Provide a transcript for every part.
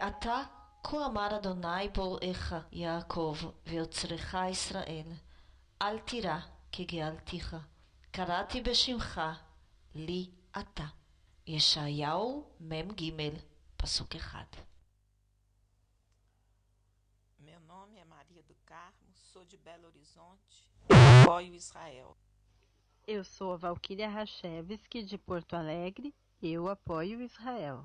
ואתה כה אמר אדוני בוראך יעקב ויוצרך ישראל אל תירא כי גאלתיך קראתי בשמך לי אתה. ישעיהו מ"ג פסוק אחד Meu nome é Maria do Carmo, sou de Belo Horizonte, apoio Israel. Eu sou a Valquíria Rachevski, de Porto Alegre, eu apoio Israel.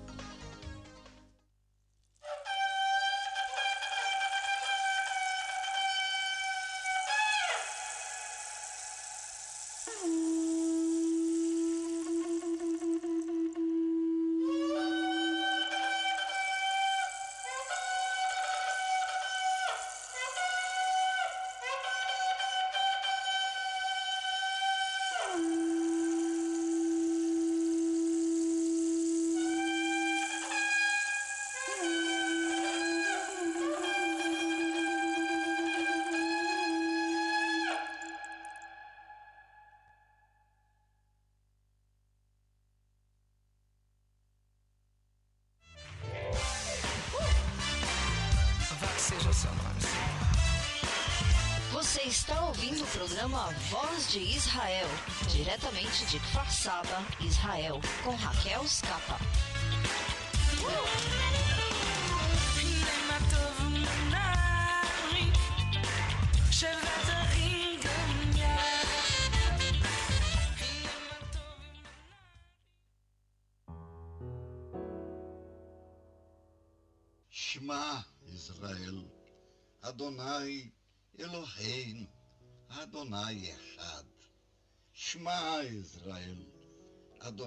Diretamente de Kfar Saba, Israel, com Raquel Scapa.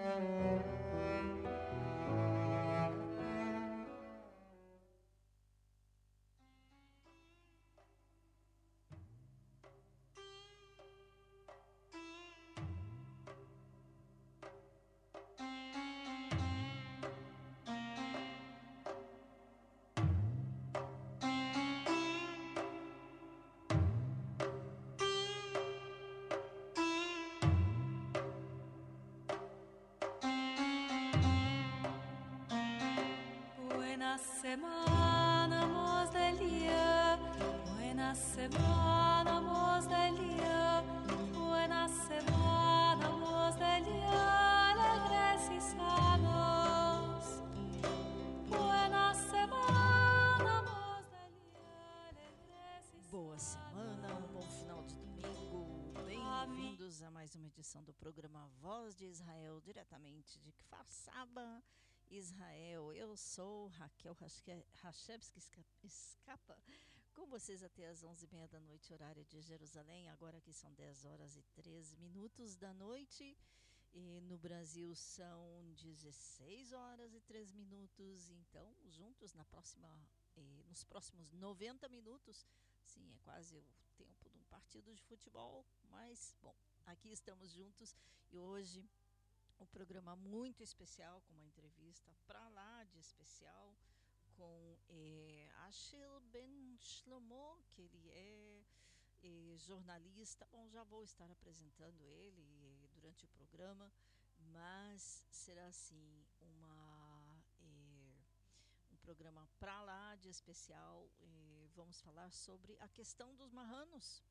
Música Buena semana, moz del día. Buena semana, moz del día. Buena semana, moz del día. Alegres y sanos. Buena semana, moz del día. Alegres y Boa semana, um bom final de domingo. Bem-vindos a mais uma edição do programa Voz de Israel, diretamente de Kfar Saba, Israel. Eu sou Raquel Rachevski Escapa, com vocês até às 11h30 da noite, horário de Jerusalém. Agora aqui são 10 horas e 13 minutos da noite. E no Brasil são 16 horas e 3 minutos. Então, juntos na próxima, eh, nos próximos 90 minutos, sim, é quase o tempo de um partido de futebol, mas bom, aqui estamos juntos e hoje um programa muito especial, com uma entrevista para lá de especial com eh, Achel Ben Shlomo, que ele é eh, jornalista. Bom, já vou estar apresentando ele eh, durante o programa, mas será assim uma eh, um programa para lá de especial. Eh, vamos falar sobre a questão dos marranos.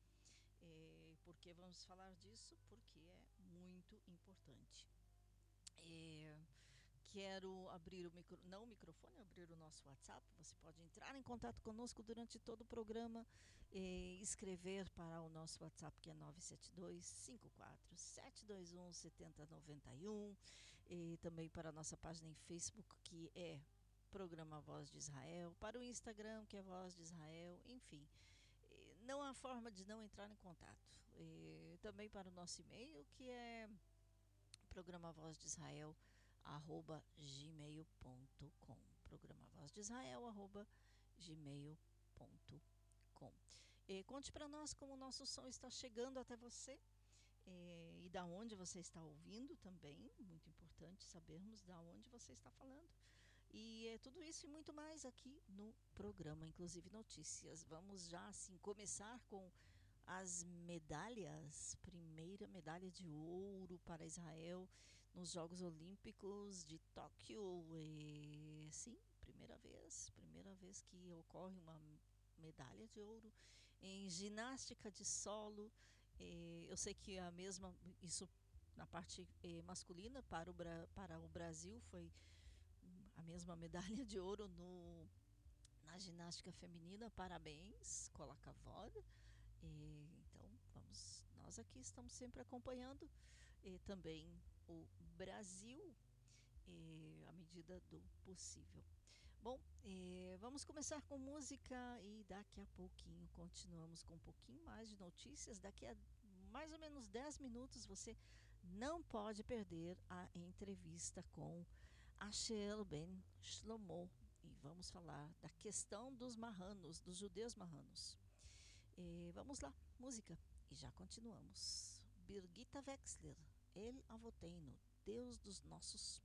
Eh, por que vamos falar disso? Porque é muito importante. É, quero abrir o micro, não o microfone, abrir o nosso WhatsApp. Você pode entrar em contato conosco durante todo o programa e escrever para o nosso WhatsApp que é 972 54 721 7091 e também para a nossa página em Facebook que é Programa Voz de Israel, para o Instagram que é Voz de Israel, enfim. Não há forma de não entrar em contato. E também para o nosso e-mail que é programa Voz de Israel arroba gmail.com programa Voz de Israel arroba gmail.com e conte para nós como o nosso som está chegando até você e, e da onde você está ouvindo também muito importante sabermos da onde você está falando. E é tudo isso e muito mais aqui no programa, inclusive notícias. Vamos já assim começar com as medalhas. Primeira medalha de ouro para Israel nos Jogos Olímpicos de Tóquio. E, sim, primeira vez, primeira vez que ocorre uma medalha de ouro em ginástica de solo. E, eu sei que a mesma isso na parte eh, masculina para o, para o Brasil foi a mesma medalha de ouro no, na ginástica feminina. Parabéns, Colacavod. E, então, vamos, nós aqui estamos sempre acompanhando e também o Brasil e, à medida do possível. Bom, vamos começar com música e daqui a pouquinho continuamos com um pouquinho mais de notícias. Daqui a mais ou menos 10 minutos você não pode perder a entrevista com Ashel Ben Shlomo. E vamos falar da questão dos marranos, dos judeus marranos. E vamos lá, música. E já continuamos. Birgitta Wexler, El Avoteino, Deus dos nossos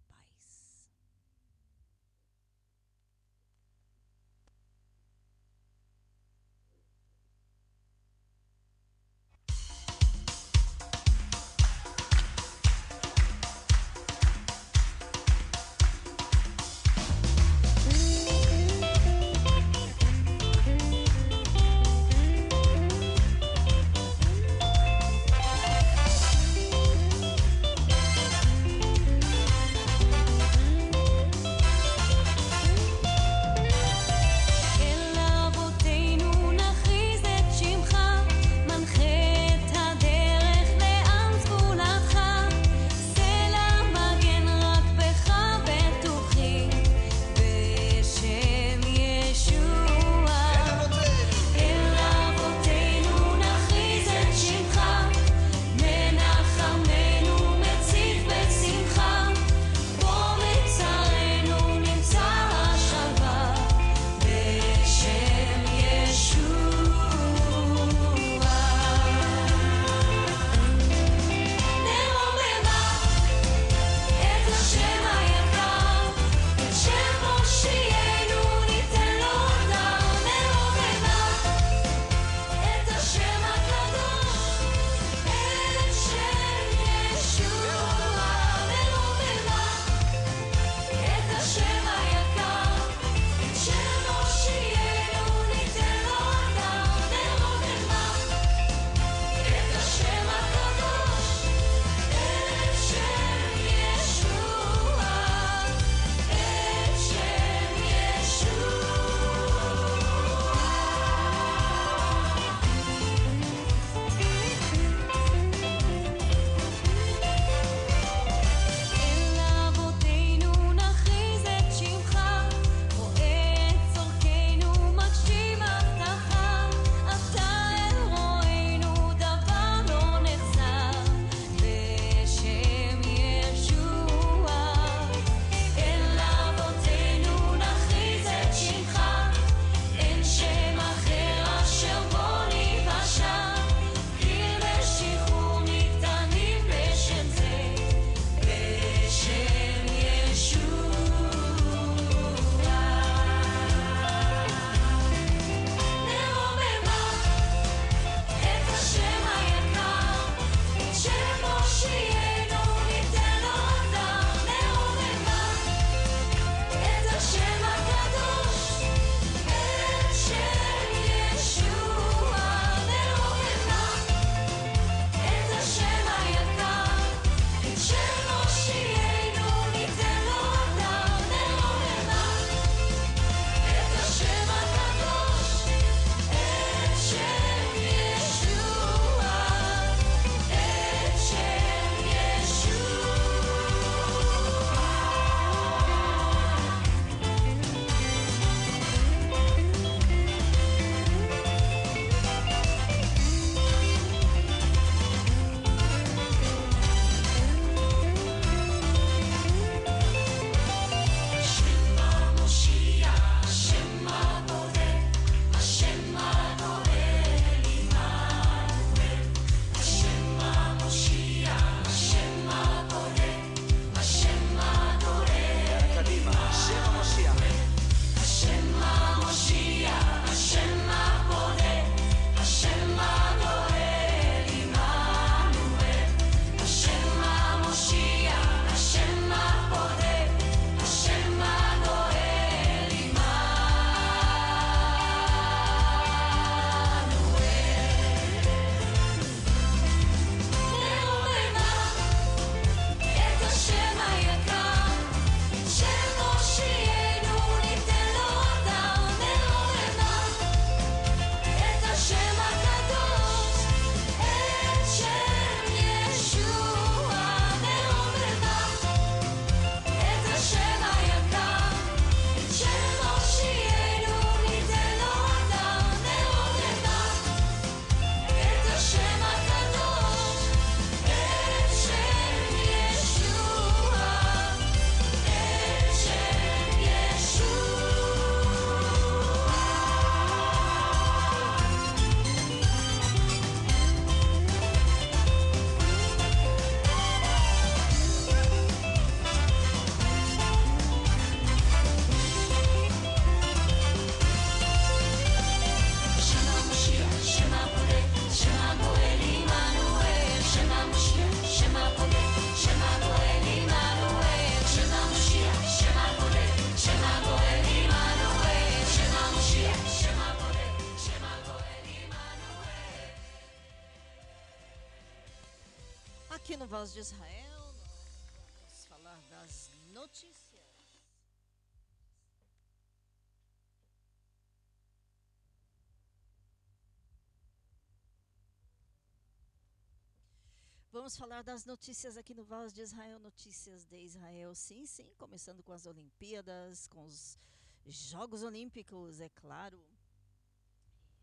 Vamos falar das notícias aqui no Voz de Israel, notícias de Israel, sim, sim, começando com as Olimpíadas, com os Jogos Olímpicos, é claro.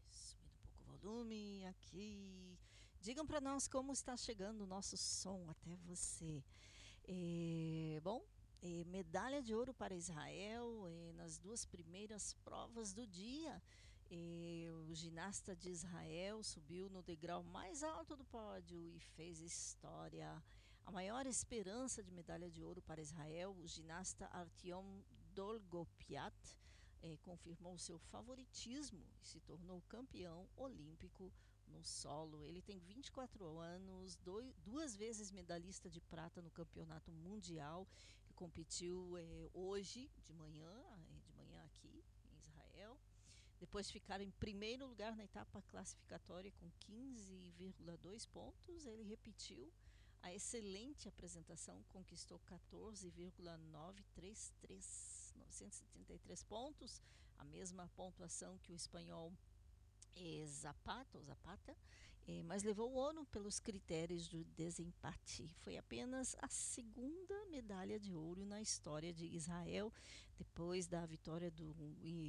Subindo um pouco o volume aqui. Digam para nós como está chegando o nosso som até você. É, bom, é, medalha de ouro para Israel é, nas duas primeiras provas do dia. E o ginasta de Israel subiu no degrau mais alto do pódio e fez história. A maior esperança de medalha de ouro para Israel, o ginasta Artyom Dolgopiat, eh, confirmou seu favoritismo e se tornou campeão olímpico no solo. Ele tem 24 anos, dois, duas vezes medalhista de prata no campeonato mundial. Ele competiu eh, hoje de manhã, eh, de manhã aqui em Israel. Depois ficaram em primeiro lugar na etapa classificatória com 15,2 pontos. Ele repetiu a excelente apresentação, conquistou 14,933, 973 pontos, a mesma pontuação que o espanhol eh, Zapata, ou Zapata, eh, mas levou o ONU pelos critérios do desempate. Foi apenas a segunda medalha de ouro na história de Israel, depois da vitória do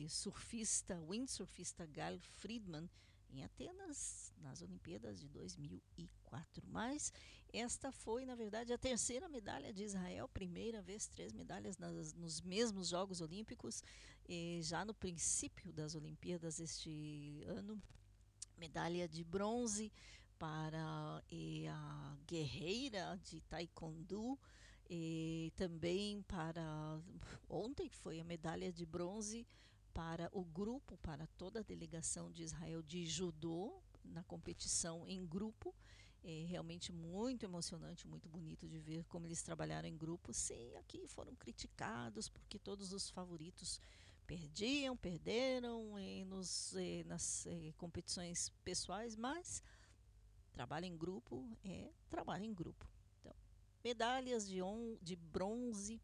surfista, windsurfista Gal Friedman, em Atenas, nas Olimpíadas de 2004. Mas esta foi, na verdade, a terceira medalha de Israel, primeira vez três medalhas nas, nos mesmos Jogos Olímpicos, já no princípio das Olimpíadas este ano, medalha de bronze para a guerreira de taekwondo e também para ontem foi a medalha de bronze para o grupo, para toda a delegação de Israel de judô na competição em grupo. É realmente muito emocionante, muito bonito de ver como eles trabalharam em grupo. Sim, aqui foram criticados porque todos os favoritos perdiam, perderam eh, nos, eh, nas eh, competições pessoais, mas trabalho em grupo é trabalho em grupo. Então, medalhas de, on, de bronze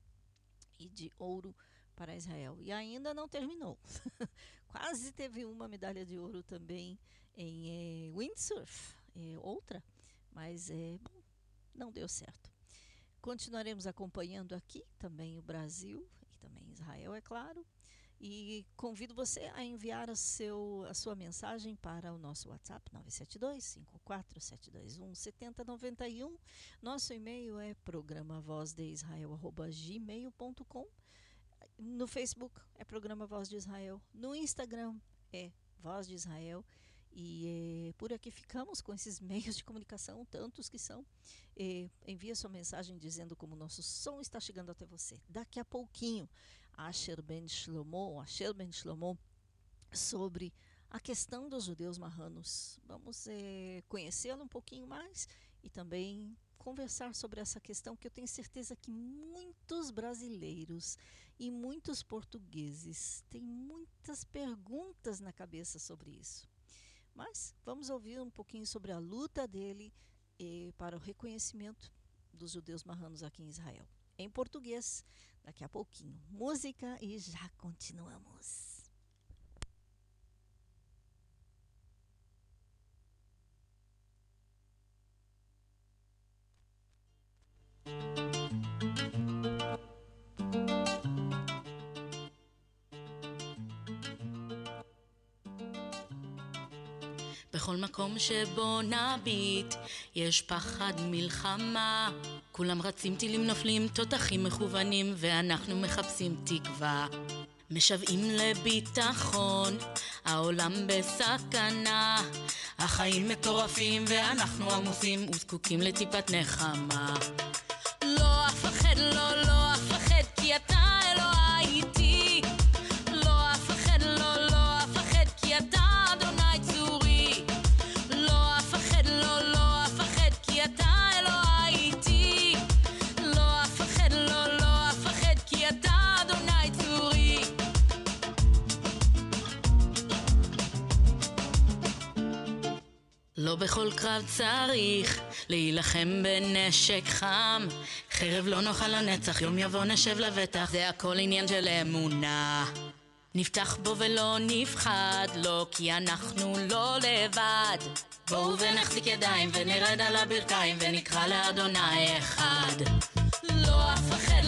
e de ouro para Israel. E ainda não terminou. Quase teve uma medalha de ouro também em windsurf, outra, mas é, bom, não deu certo. Continuaremos acompanhando aqui também o Brasil e também Israel, é claro. E convido você a enviar a, seu, a sua mensagem para o nosso WhatsApp 972-54-721-7091. Nosso e-mail é programa gmail.com. No Facebook é programa Voz de Israel. No Instagram é Voz de Israel. E eh, por aqui ficamos com esses meios de comunicação, tantos que são. Eh, envia sua mensagem dizendo como o nosso som está chegando até você. Daqui a pouquinho Asher Ben Shlomo, Asher Ben Shlomo, sobre a questão dos judeus marranos. Vamos é, conhecê-lo um pouquinho mais e também conversar sobre essa questão que eu tenho certeza que muitos brasileiros e muitos portugueses têm muitas perguntas na cabeça sobre isso. Mas vamos ouvir um pouquinho sobre a luta dele eh, para o reconhecimento dos judeus marranos aqui em Israel. Em português, daqui a pouquinho. Música e já continuamos. שבו נביט, יש פחד מלחמה. כולם רצים, טילים נופלים, תותחים מכוונים, ואנחנו מחפשים תקווה. משוועים לביטחון, העולם בסכנה. החיים מטורפים, ואנחנו עמוסים וזקוקים לטיפת נחמה. לא בכל קרב צריך להילחם בנשק חם. חרב לא נאכל לנצח, יום יבוא נשב לבטח. זה הכל עניין של אמונה. נפתח בו ולא נפחד לא כי אנחנו לא לבד. בואו ונחזיק ידיים ונרד על הברכיים ונקרא לאדוני אחד. לא אפחד,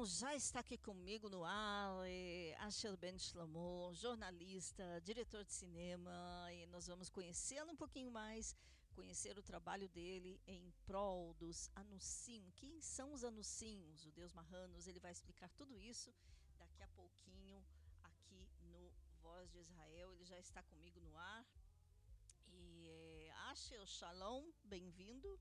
Bom, já está aqui comigo no ar eh, Asher Ben Shlomo, jornalista, diretor de cinema, e nós vamos conhecê-lo um pouquinho mais, conhecer o trabalho dele em prol dos Anussim. Quem são os Anussim, os judeus marranos? Ele vai explicar tudo isso daqui a pouquinho aqui no Voz de Israel. Ele já está comigo no ar. E eh, Asher, shalom, bem-vindo.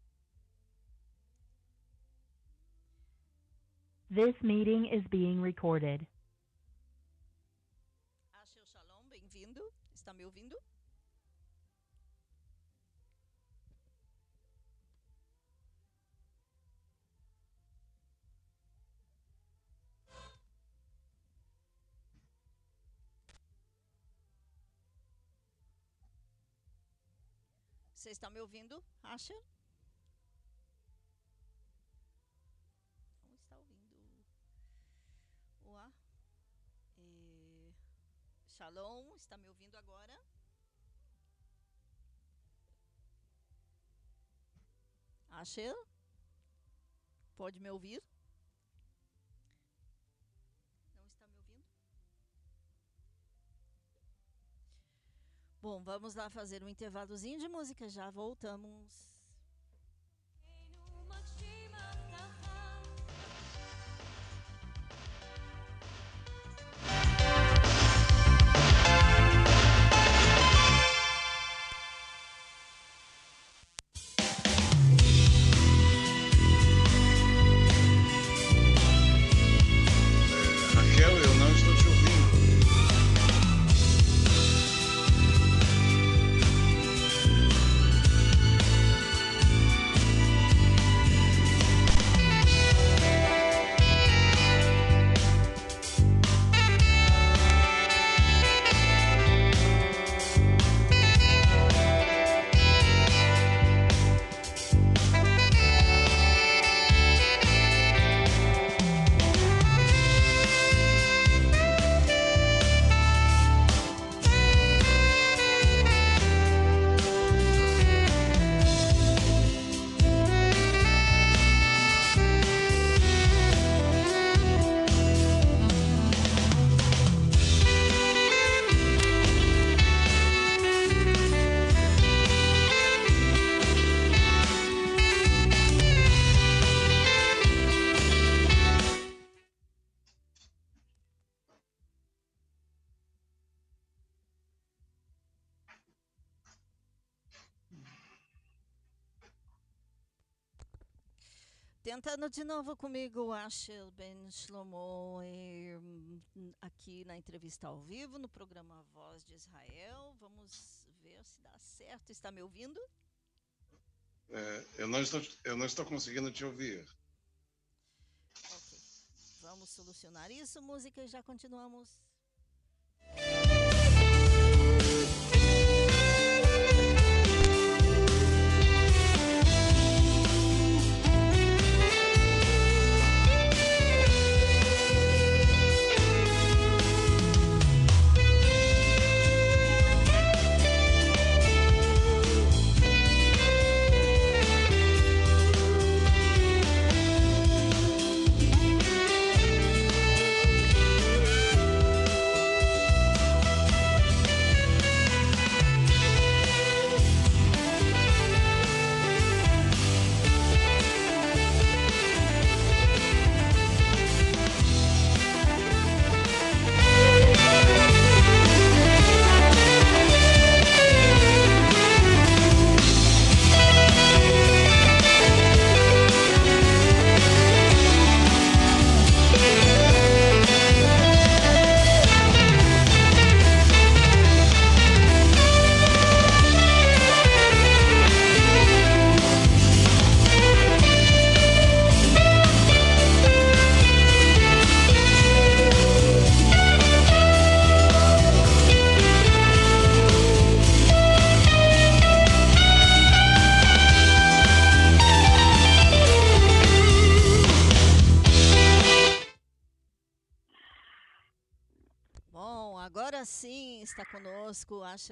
This meeting is being recorded. Asher Shalom, bem-vindo. Está me ouvindo? Você está me ouvindo, Asher? Shalom, está me ouvindo agora? Asher? Pode me ouvir? Não está me ouvindo? Bom, vamos lá fazer um intervalozinho de música, já voltamos. Tentando de novo comigo, Asher Ben Shlomo, eh, aqui na entrevista ao vivo, no programa Voz de Israel. Vamos ver se dá certo. Está me ouvindo? É, eu, não estou, eu não estou conseguindo te ouvir. Ok. Vamos solucionar isso, música, e já continuamos.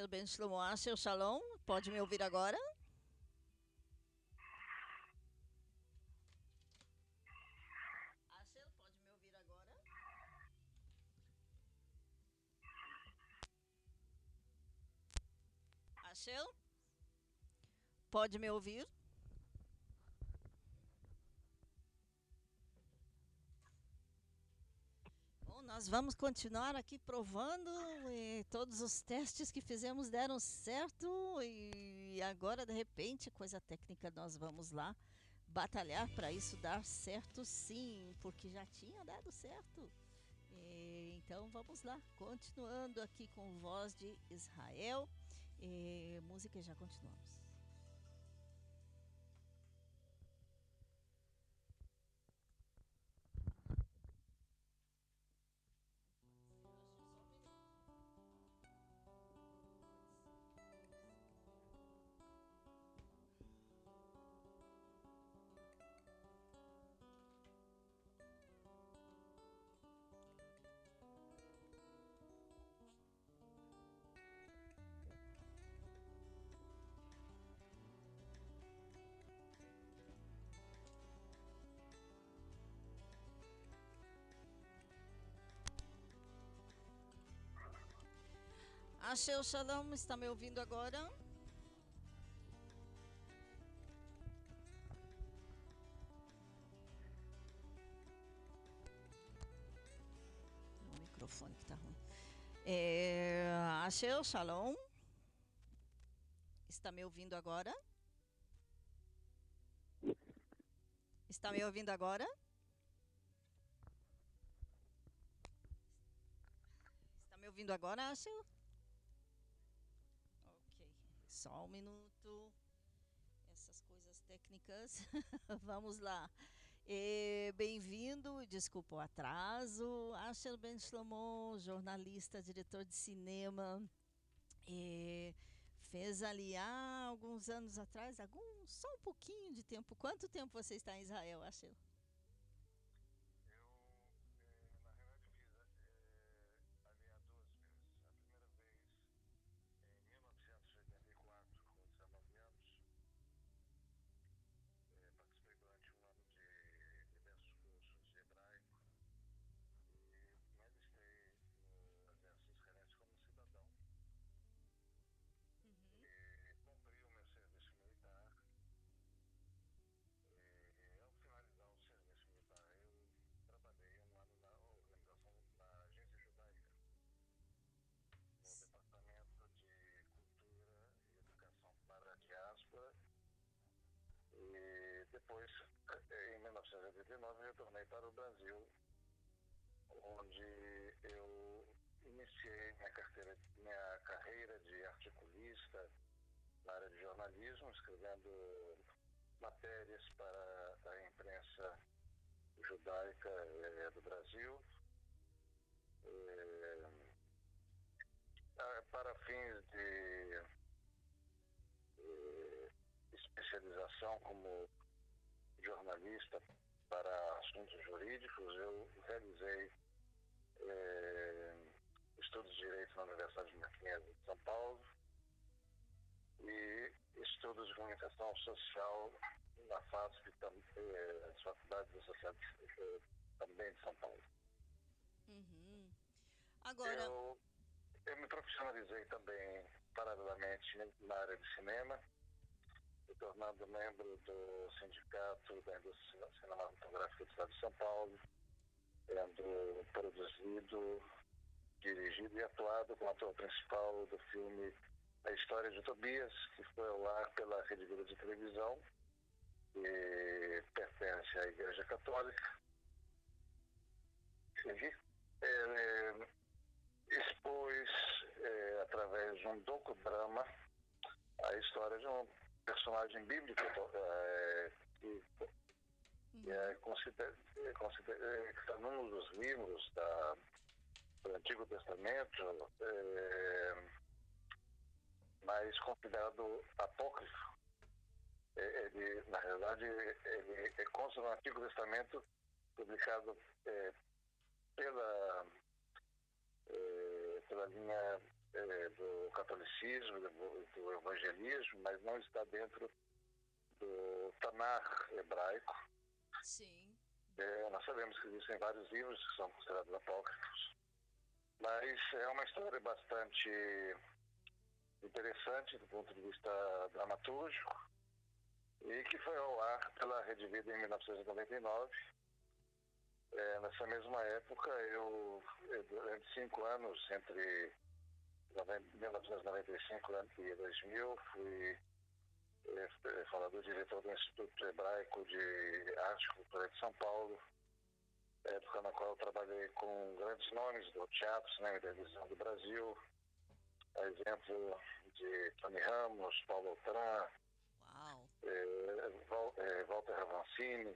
Asher Ben Shlomo. Asher, shalom. Pode me ouvir agora? Asher, pode me ouvir agora? Pode me ouvir? Bom, nós vamos continuar aqui provando e todos os testes que fizemos deram certo e agora de repente, coisa técnica, nós vamos lá batalhar para isso dar certo sim, porque já tinha dado certo. E, então vamos lá, continuando aqui com voz de Israel, e, música já continuamos. O Shalom, está me ouvindo agora? O microfone que está ruim. É, Shalom. Está me ouvindo agora? Está me ouvindo agora? Está me ouvindo agora, Ashel? Só um minuto. Essas coisas técnicas. Vamos lá. Bem-vindo, desculpa o atraso. Asher Ben Shlomo, jornalista, diretor de cinema. Eh, fez ali há alguns anos atrás, algum, só um pouquinho de tempo. Quanto tempo você está em Israel, Asher? Depois, em 1999 eu retornei para o Brasil, onde eu iniciei minha, carteira, minha carreira de articulista na área de jornalismo, escrevendo matérias para a imprensa judaica é, do Brasil. É, para fins de é, especialização como jornalista para assuntos jurídicos, eu realizei estudos de direito na Universidade de Mackenzie de São Paulo e estudos de comunicação social na FASP, eh, as faculdades associadas eh, também de São Paulo. Uhum. Agora. Eu, eu me profissionalizei também, paralelamente, na área de cinema, tornando membro do Sindicato da Indústria Cinematográfica do Estado de São Paulo, tendo produzido, dirigido e atuado como ator principal do filme A História de Tobias, que foi ao ar pela Rede Vida de Televisão que pertence à Igreja Católica. Ele é, expôs, é, através de um docudrama, a história de um personagem bíblico é, que, que é consider, é, consider, é, que está num dos livros da, do Antigo Testamento, é, mas considerado apócrifo. Ele, na realidade, ele é consta no Antigo Testamento, publicado é, pela, é, pela linha é, do catolicismo, do, do, evangelismo, mas não está dentro do Tanar hebraico. Sim. É, nós sabemos que existem vários livros que são considerados apócrifos, mas é uma história bastante interessante do ponto de vista dramatúrgico e que foi ao ar pela Rede Vida em 1999. É, nessa mesma época, eu, durante cinco anos, entre 1995 e 2000, fui é, é, falador diretor do Instituto Hebraico de Arte e Cultura de São Paulo, época na qual eu trabalhei com grandes nomes do teatro, cinema e televisão do Brasil, a exemplo de Tony Ramos, Paulo. É, é, Walter Avancini,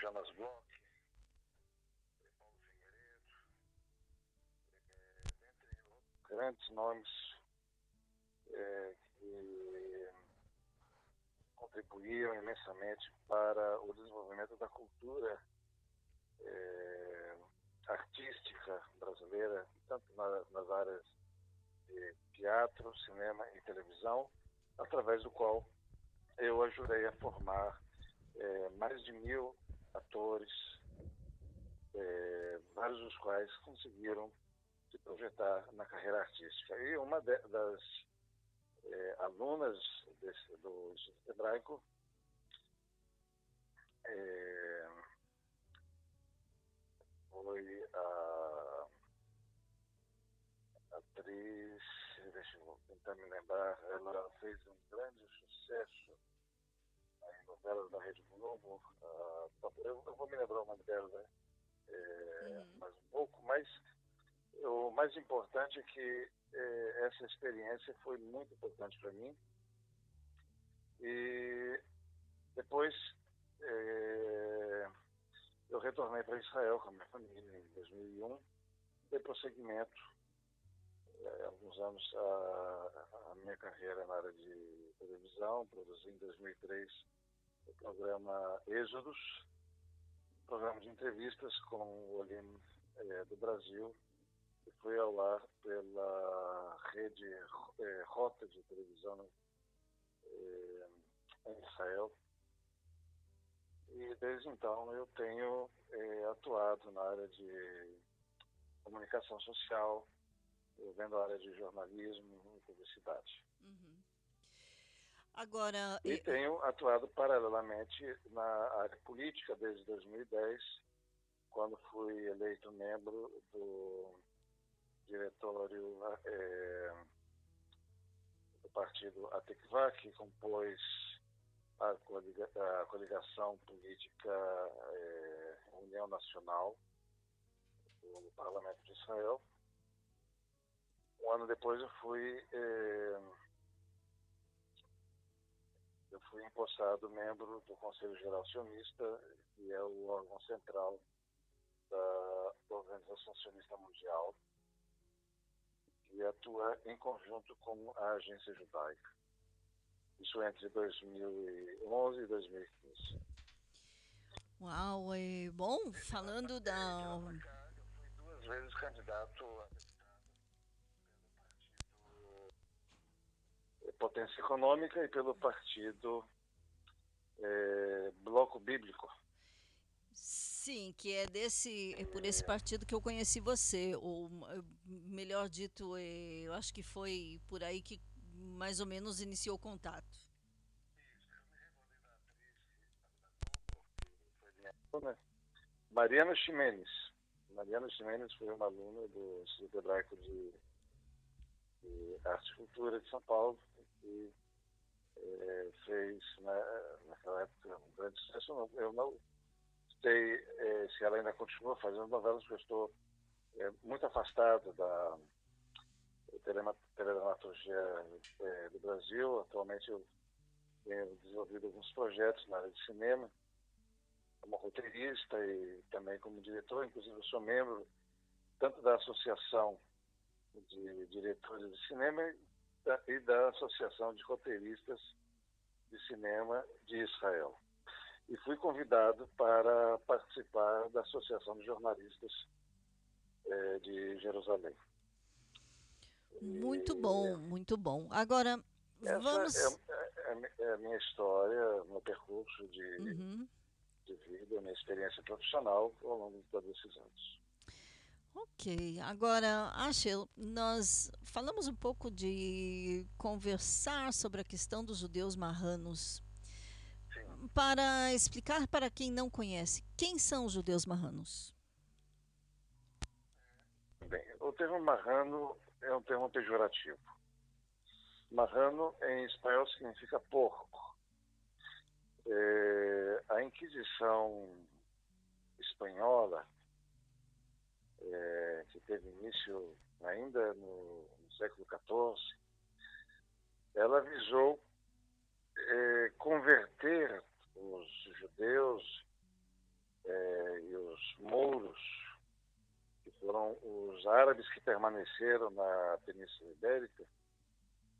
Jonas Bloch, grandes nomes que contribuíram imensamente para o desenvolvimento da cultura artística brasileira, tanto nas áreas de teatro, cinema e televisão, através do qual eu ajudei a formar é, mais de mil atores, é, vários dos quais conseguiram se projetar na carreira artística. E uma de, das é, alunas desse, do Instituto Hebraico é, foi a atriz deixa eu tentar me lembrar, ela fez um grande sucesso em novelas da Rede Globo. Uh, eu, eu, vou me lembrar o nome dela, né? É, uhum. Mas um pouco, mas o mais importante é que é, essa experiência foi muito importante para mim. E depois é, eu retornei para Israel com a minha família em 2001, dei prosseguimento é, alguns anos a, a, minha carreira na área de televisão, produzi em 2003 o programa Êxodos, programa de entrevistas com o Olim do Brasil, foi ao ar pela rede é, Rota de televisão é, em Israel. E desde então eu tenho é, atuado na área de comunicação social, vendo a área de jornalismo e publicidade. Uhum. Agora. E tenho atuado paralelamente na área política desde 2010, quando fui eleito membro do diretório é, do partido Atekva, que compôs a, coliga, a coligação política é, União Nacional do Parlamento de Israel. Um ano depois eu fui é, eu fui empossado membro do Conselho Geral Sionista, que é o órgão central da Organização Sionista Mundial, que atua em conjunto com a Agência Judaica. Isso entre 2011 e 2015. Uau, é bom, falando da. Eu fui duas vezes candidato a Potência Econômica e pelo partido é, Bloco Bíblico. Sim, que é desse, é por esse partido que eu conheci você, ou melhor dito, é, eu acho que foi por aí que mais ou menos iniciou o contato. Mariana Ximenes. Mariana Ximenes foi uma aluna do Instituto Hebraico de, de Arte e Cultura de São Paulo e é, fez né, naquela época um grande sucesso. Eu não sei é, se ela ainda continua fazendo novelas, porque eu estou é, muito afastado da teledramaturgia é, do Brasil. Atualmente eu tenho desenvolvido alguns projetos na área de cinema, como roteirista e também como diretor. Inclusive, eu sou membro tanto da Associação de Diretores de Cinema e da Associação de Roteiristas de Cinema de Israel. E fui convidado para participar da Associação de Jornalistas é, de Jerusalém. Muito bom, muito bom. Agora, vamos. É, é, é, a minha história, meu percurso de, uhum. de vida, minha experiência profissional ao longo de todos esses anos. Ok, agora, Ashel, nós falamos um pouco de conversar sobre a questão dos judeus marranos. Para explicar para quem não conhece, quem são os judeus marranos? Bem, o termo marrano é um termo pejorativo. Marrano em espanhol significa porco. É, a Inquisição espanhola, é, que teve início ainda no, no século XIV, ela visou é, converter os judeus é, e os mouros foram os árabes que permaneceram na Península Ibérica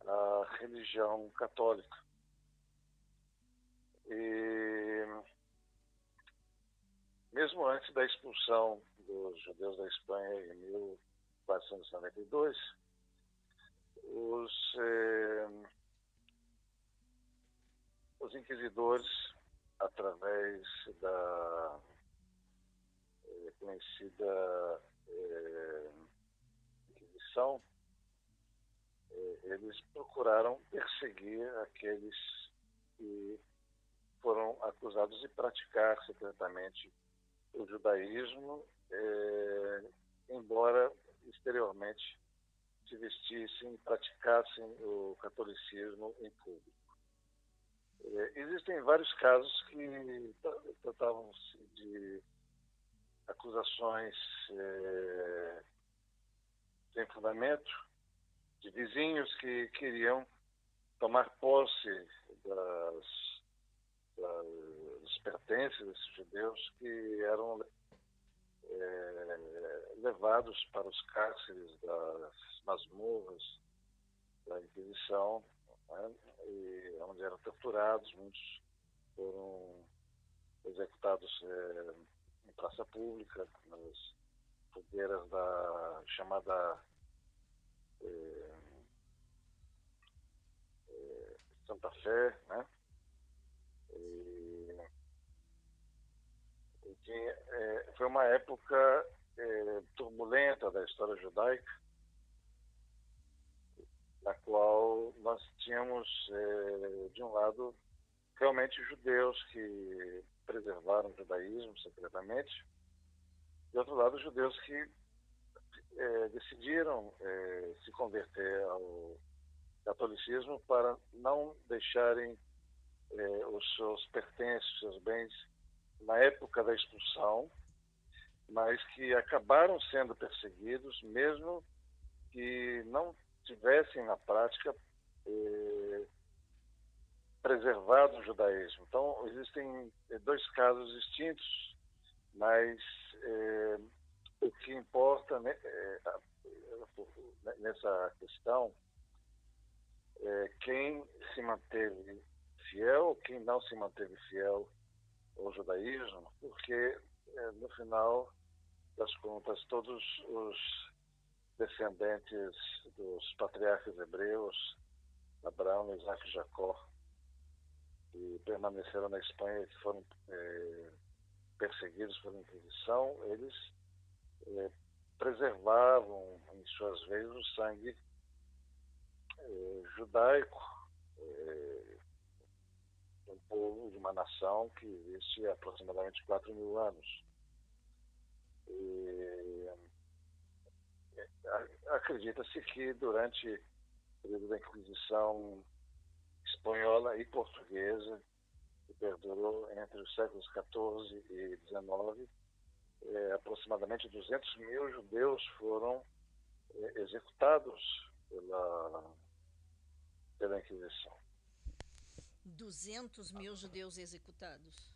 a religião católica. E mesmo antes da expulsão dos judeus da Espanha em 1492, os, eh, os inquisidores, através da eh, conhecida é, Inquisição, é, eles procuraram perseguir aqueles que foram acusados de praticar secretamente o judaísmo, é, embora exteriormente se vestissem, praticassem o catolicismo em público. É, existem vários casos que tratavam-se de acusações é, sem fundamento de vizinhos que queriam tomar posse das, das, pertences desses judeus que eram é, levados para os cárceres das masmorras da Inquisição, e onde eram torturados, muitos foram executados é, em praça pública, nas fogueiras da chamada é, é, Santa Fé, né? E, e é, foi uma época turbulenta da história judaica, na qual nós tínhamos, de um lado, realmente judeus que preservaram o judaísmo secretamente, de outro lado, judeus que é, decidiram é, se converter ao catolicismo para não deixarem os seus pertences, seus bens na época da expulsão, mas que acabaram sendo perseguidos, mesmo que não tivessem na prática eh, preservado o judaísmo. Então, existem eh, dois casos distintos, mas eh, o que importa né, nessa questão é quem se manteve fiel, quem não se manteve fiel ao judaísmo, porque no final das contas todos os descendentes dos patriarcas hebreus, Abraão, Isaac e Jacó, que permaneceram na Espanha, que foram é, perseguidos pela Inquisição, eles é, preservavam em suas veias o sangue é, judaico, um povo de uma nação que existe há aproximadamente 4 mil anos. E, acredita-se que durante o período da Inquisição espanhola e portuguesa, que perdurou entre os séculos XIV e XIX, é, aproximadamente 200 mil judeus foram é, executados pela, pela Inquisição. 200 mil judeus executados?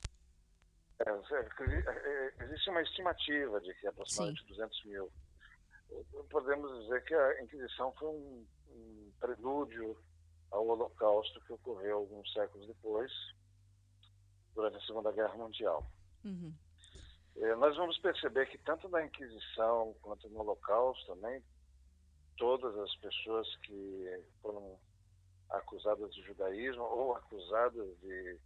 É, é, existe uma estimativa de que aproximadamente Sim. 200 mil. Podemos dizer que a Inquisição foi um, um prelúdio ao Holocausto que ocorreu alguns séculos depois, durante a Segunda Guerra Mundial. Uhum. É, nós vamos perceber que tanto na Inquisição quanto no Holocausto também, todas as pessoas que foram acusadas de judaísmo ou acusadas de,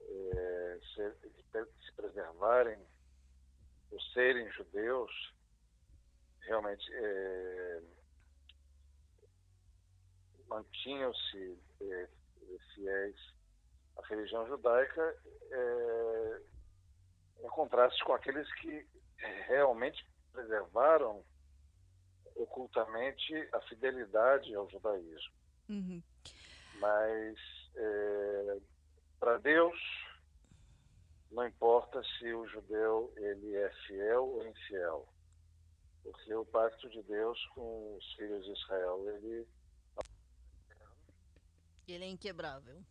é, ser, de se preservarem ou serem judeus, realmente é, mantinham-se é, fiéis à religião judaica é, em contraste com aqueles que realmente preservaram ocultamente a fidelidade ao judaísmo. Uhum. Mas é, para Deus não importa se o judeu ele é fiel ou infiel, porque o pacto de Deus com os filhos de Israel ele ele é inquebrável.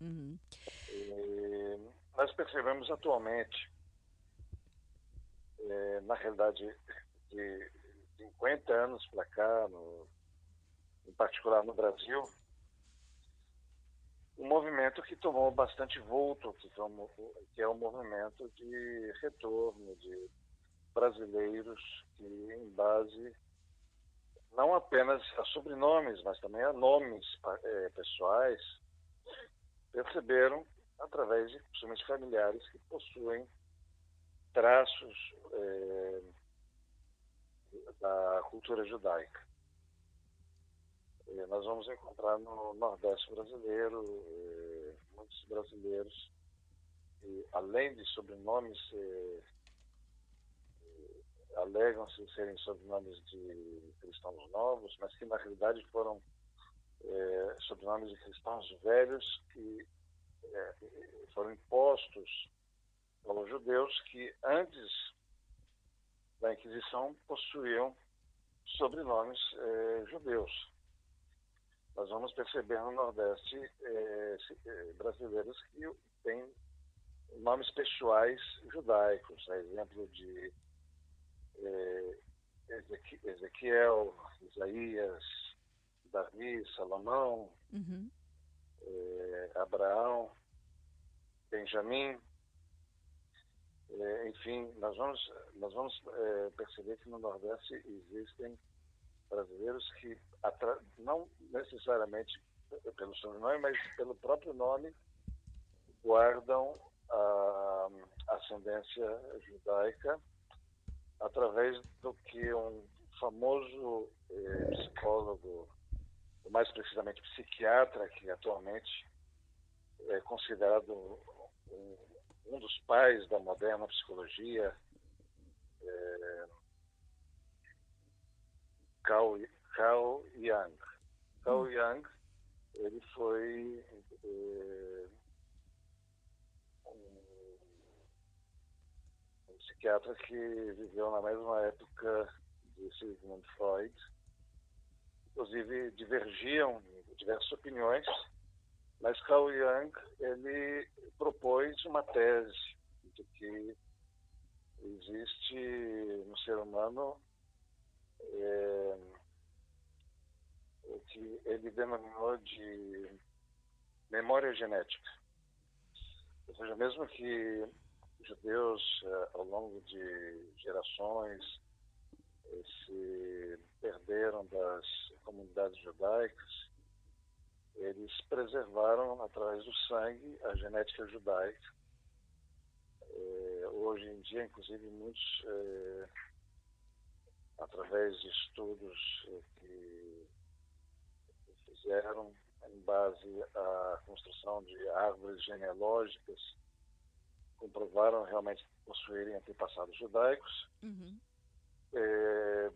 Uhum. E nós percebemos atualmente, é, na realidade, de 50 anos para cá, no, em particular no Brasil, um movimento que tomou bastante vulto, que, tomou, que é o um movimento de retorno de brasileiros que, em base não apenas a sobrenomes, mas também a nomes é, pessoais, perceberam através de principalmente familiares que possuem traços é, da cultura judaica. E nós vamos encontrar no Nordeste brasileiro é, muitos brasileiros que, além de sobrenomes, é, alegam-se serem sobrenomes de cristãos novos, mas que na realidade foram é, sobrenomes de cristãos velhos que é, foram impostos aos judeus que antes da Inquisição possuíam sobrenomes é, judeus. Nós vamos perceber no Nordeste é, é brasileiros que têm nomes pessoais judaicos, a exemplo de Ezequiel, Isaías, Davi, Salomão, uhum. é, Abraão, Benjamim. É, enfim, nós vamos, nós vamos é, perceber que no Nordeste existem brasileiros que, não necessariamente pelo sobrenome, mas pelo próprio nome, guardam a ascendência judaica através do que um famoso eh, psicólogo, mais precisamente psiquiatra, que atualmente é considerado um, um dos pais da moderna psicologia, é, Carl, Carl Jung. Carl hum. Jung ele foi é, um, um, psiquiatra que viveu na mesma época de Sigmund Freud. Inclusive, divergiam diversas opiniões, mas Carl Jung ele propôs uma tese de que existe no ser humano é, que ele denominou de memória genética. Ou seja, mesmo que judeus, é, ao longo de gerações, se perderam das comunidades judaicas, eles preservaram através do sangue a genética judaica. É, hoje em dia, inclusive, muitos, através de estudos que fizeram em base à construção de árvores genealógicas, comprovaram realmente possuírem antepassados judaicos. Uhum. É,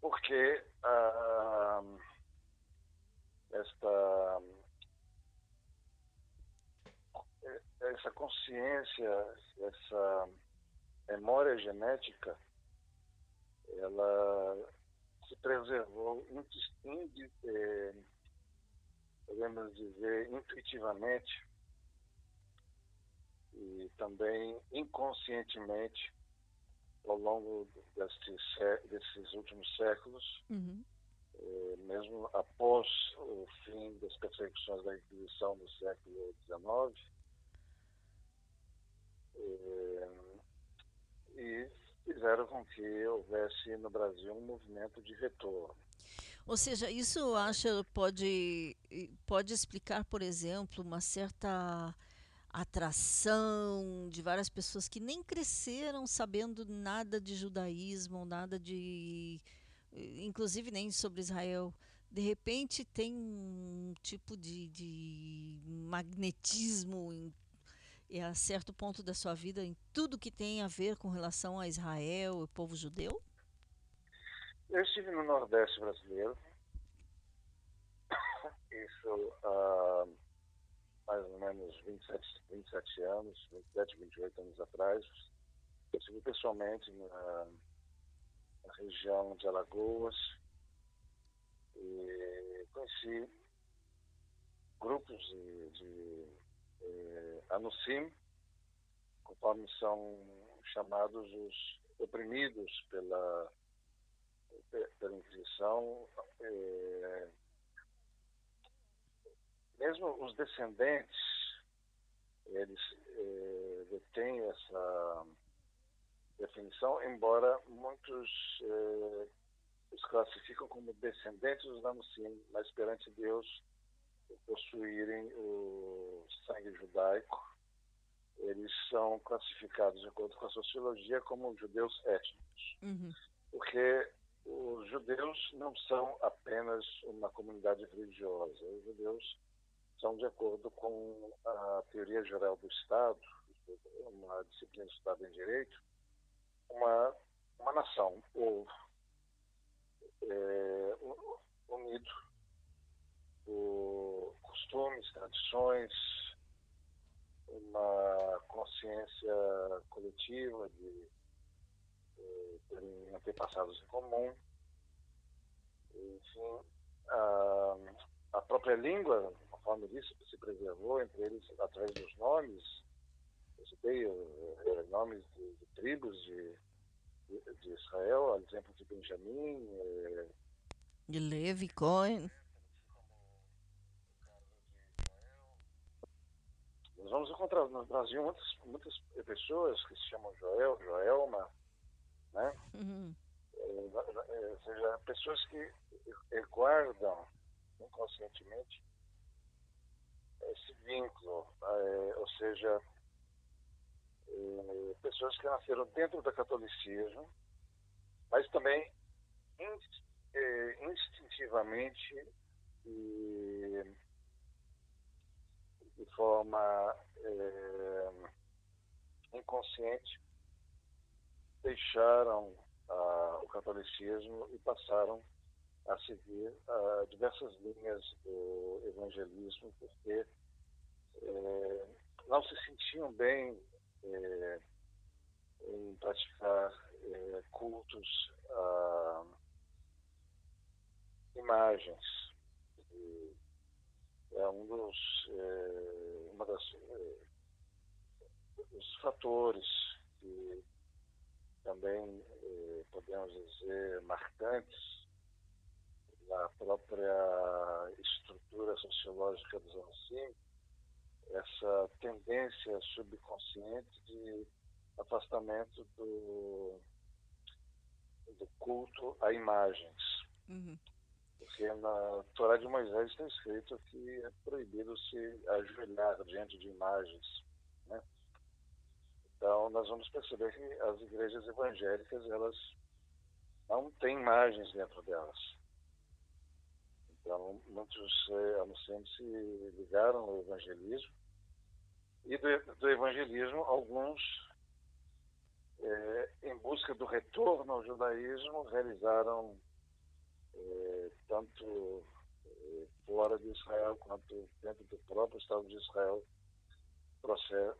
porque ah, esta essa consciência, essa memória genética, ela se preservou, é, podemos dizer, intuitivamente e também inconscientemente ao longo destes, desses últimos séculos, uhum. é, mesmo após o fim das perseguições da Inquisição no século XIX, é, e fizeram com que houvesse no Brasil um movimento de retorno. Ou seja, isso acha pode pode explicar, por exemplo, uma certa atração de várias pessoas que nem cresceram sabendo nada de judaísmo, nada de. inclusive nem sobre Israel. De repente tem um tipo de, de magnetismo em, em, a certo ponto da sua vida em tudo que tem a ver com relação a Israel, o povo judeu? Eu estive no Nordeste brasileiro. Isso. Uh mais ou menos 27, 27 anos, 27, 28 anos atrás. Eu estive pessoalmente na, na região de Alagoas e conheci grupos de, de eh, Anusim, conforme são chamados os oprimidos pela, pela Inquisição. Eh, mesmo os descendentes, eles eh, detêm essa definição, embora muitos eh, os classificam como descendentes dos Namusim, mas perante Deus possuírem o sangue judaico, eles são classificados, de acordo com a sociologia, como judeus étnicos. Uhum. Porque os judeus não são apenas uma comunidade religiosa. Os judeus são de acordo com a teoria geral do Estado, uma disciplina estudada em direito, uma, uma nação, um povo é, unido por costumes, tradições, uma consciência coletiva de, de terem antepassados em comum, enfim, a, a própria língua forma disso se preservou, entre eles através dos nomes, eu citei é, nomes de, de tribos de, de, de, Israel, a exemplo de Benjamim. É, de Levi, Cohen. Nós vamos encontrar no Brasil muitas, muitas pessoas que se chamam Joel, Joelma, né? Uhum. É, ou seja, pessoas que guardam inconscientemente esse vínculo, é, ou seja, é, pessoas que nasceram dentro do catolicismo, mas também é, instintivamente e de forma é, inconsciente deixaram a, o catolicismo e passaram a seguir uh, diversas linhas do evangelismo, porque é, não se sentiam bem é, em praticar é, cultos a imagens. E é um dos, é, uma das, dos fatores que também é, podemos dizer marcantes na própria estrutura sociológica dos anos 50, essa tendência subconsciente de afastamento do, do culto a imagens. Uhum. Porque na Torá de Moisés está escrito que é proibido se ajoelhar diante de imagens. Né? Então, nós vamos perceber que as igrejas evangélicas, elas não têm imagens dentro delas. Então, muitos eh, anunciantes se ligaram ao evangelismo. E do, do evangelismo, alguns, eh, em busca do retorno ao judaísmo, realizaram eh, tanto fora de Israel quanto dentro do próprio Estado de Israel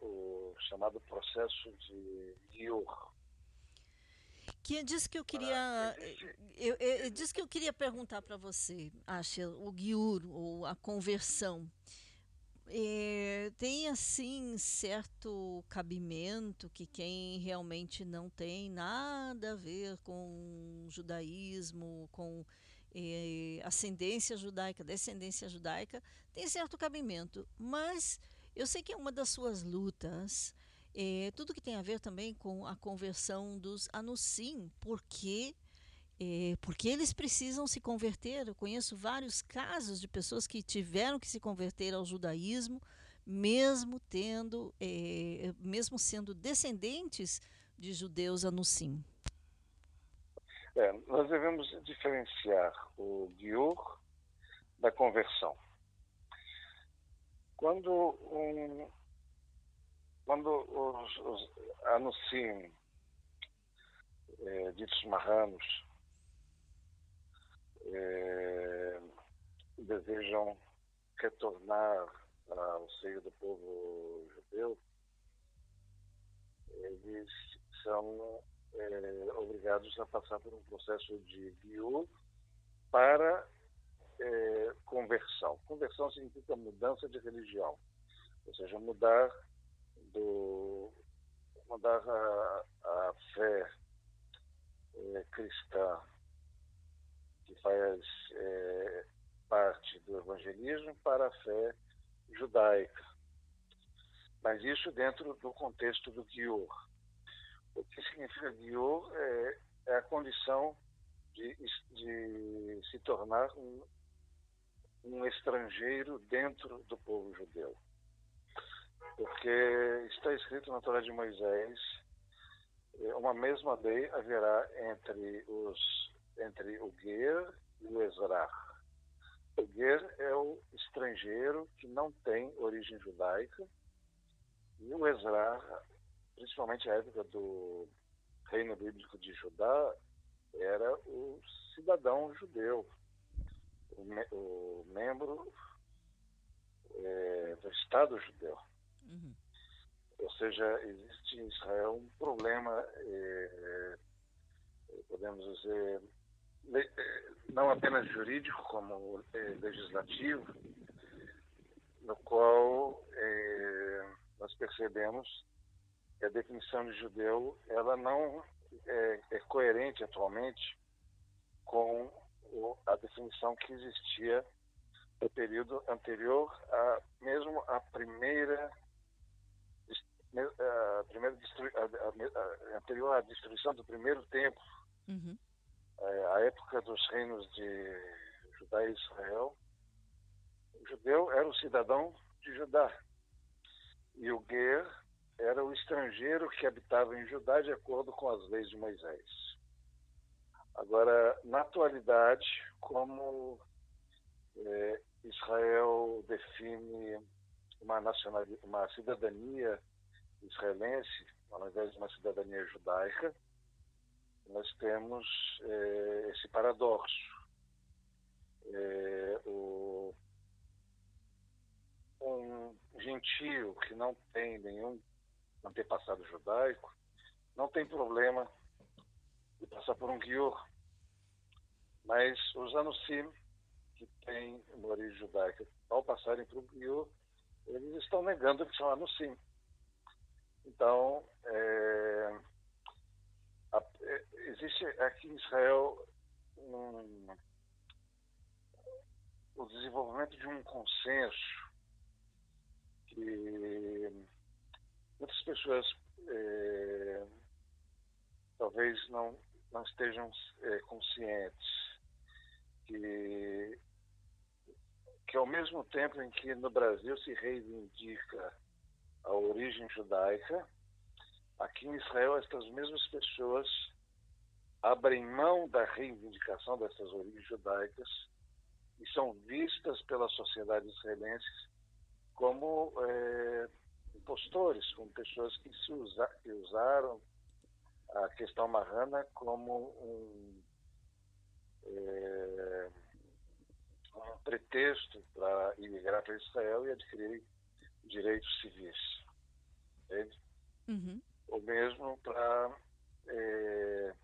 o chamado processo de Giur, que disse que eu queria eu, eu, eu disse que eu queria perguntar para você, acha o guiur ou a conversão é, tem assim certo cabimento que quem realmente não tem nada a ver com judaísmo, com é, ascendência judaica, descendência judaica, tem certo cabimento. Mas eu sei que é uma das suas lutas é, tudo que tem a ver também com a conversão dos anusim, porque é, porque eles precisam se converter. Eu conheço vários casos de pessoas que tiveram que se converter ao judaísmo, mesmo tendo, é, mesmo sendo descendentes de judeus anusim. É, nós devemos diferenciar o guiur da conversão. Quando um, quando os, os anunciam é, ditos marranos é, desejam retornar ao seio do povo judeu, eles são é, obrigados a passar por um processo de guiú para é, conversão. Conversão significa mudança de religião, ou seja, mudar do mudar a, a fé é, cristã que faz é, parte do evangelismo para a fé judaica. Mas isso dentro do contexto do Gior. O que significa Gior é, é a condição de, de se tornar um, um estrangeiro dentro do povo judeu porque está escrito na Torá de Moisés eh, uma mesma lei haverá entre os entre o Ger e o Ezra. O Ger é o estrangeiro que não tem origem judaica e o Ezra, principalmente a época do reino bíblico de Judá, era o cidadão judeu, o, me, o membro é, do Estado judeu. Uhum. Ou seja, existe em Israel um problema, é, podemos dizer, le, não apenas jurídico, como é, legislativo, no qual é, nós percebemos que a definição de judeu ela não é, é coerente atualmente com o, a definição que existia no período anterior a mesmo a primeira a a, anterior à destruição do primeiro templo, uhum. É, a época dos reinos de Judá e Israel, o judeu era o cidadão de Judá e o Ger era o estrangeiro que habitava em Judá de acordo com as leis de Moisés. Agora, na atualidade, como é, Israel define uma, nacionalidade, uma cidadania israelense, ao invés de uma cidadania judaica, nós temos eh, esse paradoxo. é, o, um gentio que não tem nenhum antepassado judaico não tem problema de passar por um guior. Mas os anusim, que têm uma origem judaica, ao passarem por um guior, eles estão negando que são anusim. Então, é, a, é, existe aqui em Israel um, o desenvolvimento de um consenso que muitas pessoas é, talvez não, não estejam é, conscientes que, que ao mesmo tempo em que no Brasil se reivindica a origem judaica, aqui em Israel estas mesmas pessoas abrem mão da reivindicação dessas origens judaicas e são vistas pela sociedade israelense como é, impostores, como pessoas que, se usa, que usaram a questão marrana como um, é, um pretexto para imigrar para Israel e adquirir direitos civis. Entende? Uhum. Ou mesmo para, é,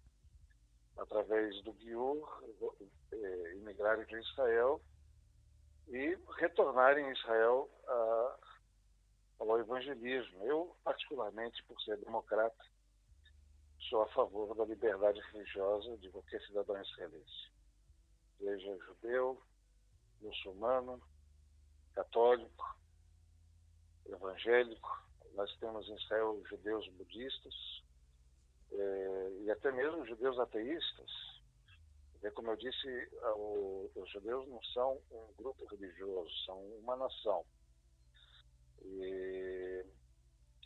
através do Guiur, é, imigrarem para Israel e retornarem em Israel a, ao evangelismo. Eu, particularmente, por ser democrata, sou a favor da liberdade religiosa de qualquer cidadão israelense, seja judeu, muçulmano, católico, evangélico. Nós temos em Israel judeus budistas eh, e até mesmo judeus ateístas. E, como eu disse, os judeus não são um grupo religioso, são uma nação. E,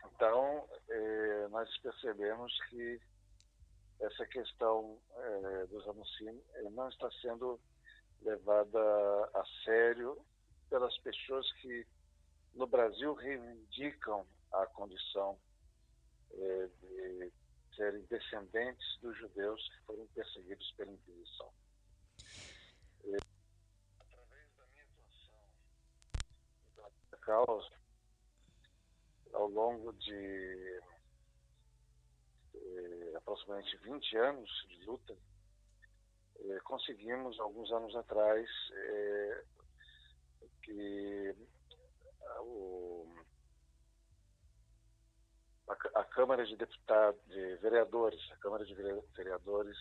então, eh, nós percebemos que essa questão eh, dos anuncios não está sendo levada a sério pelas pessoas que no Brasil reivindicam a condição eh, de serem descendentes dos judeus que foram perseguidos pela Inquisição. E, através da minha atuação da causa, ao longo de eh, aproximadamente 20 anos de luta, eh, conseguimos, alguns anos atrás, eh, que o, a, a, Câmara de Deputados, de Vereadores, a Câmara de Vereadores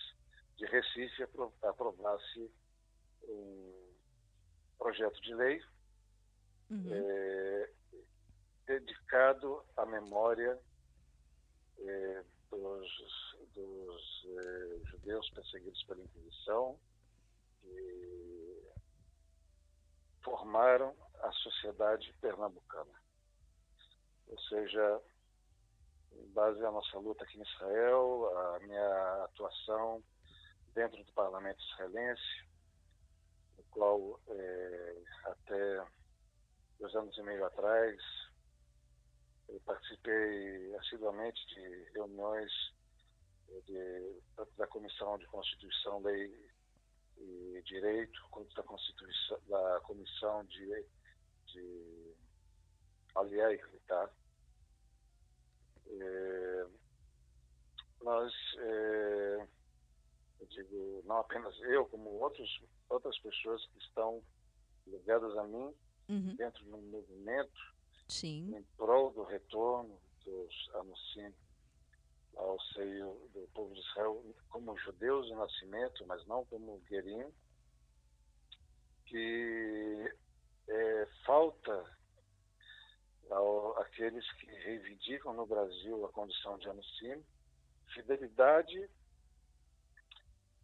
de Recife aprovasse um projeto de lei uhum. é, dedicado à memória é, dos, dos é, judeus perseguidos pela Inquisição, que formaram a sociedade pernambucana. Ou seja, em base à nossa luta aqui em Israel, a minha atuação dentro do parlamento israelense, no qual é, até dois anos e meio atrás eu participei assiduamente de reuniões de, da Comissão de Constituição, Lei e Direito, da, Constituição, da Comissão de, de Aliei, tá? É, nós, é, eu digo, não apenas eu, como outros, outras pessoas que estão ligadas a mim, uhum. dentro do movimento, Sim. em prol do retorno dos anunciantes ao seio do povo de Israel como judeus de nascimento, mas não como guerim, que é, falta ao, àqueles que reivindicam no Brasil a condição de anusim fidelidade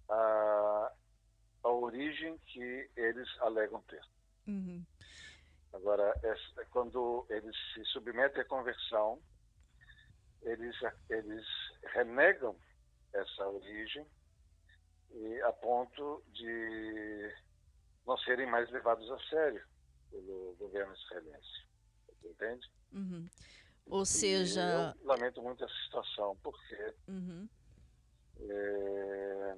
à, à origem que eles alegam ter. Uhum. Agora, quando eles se submetem à conversão, eles, eles renegam essa origem e a ponto de não serem mais levados a sério pelo governo israelense. Entende? Uhum. Ou seja. E eu lamento muito essa situação, porque uhum. é,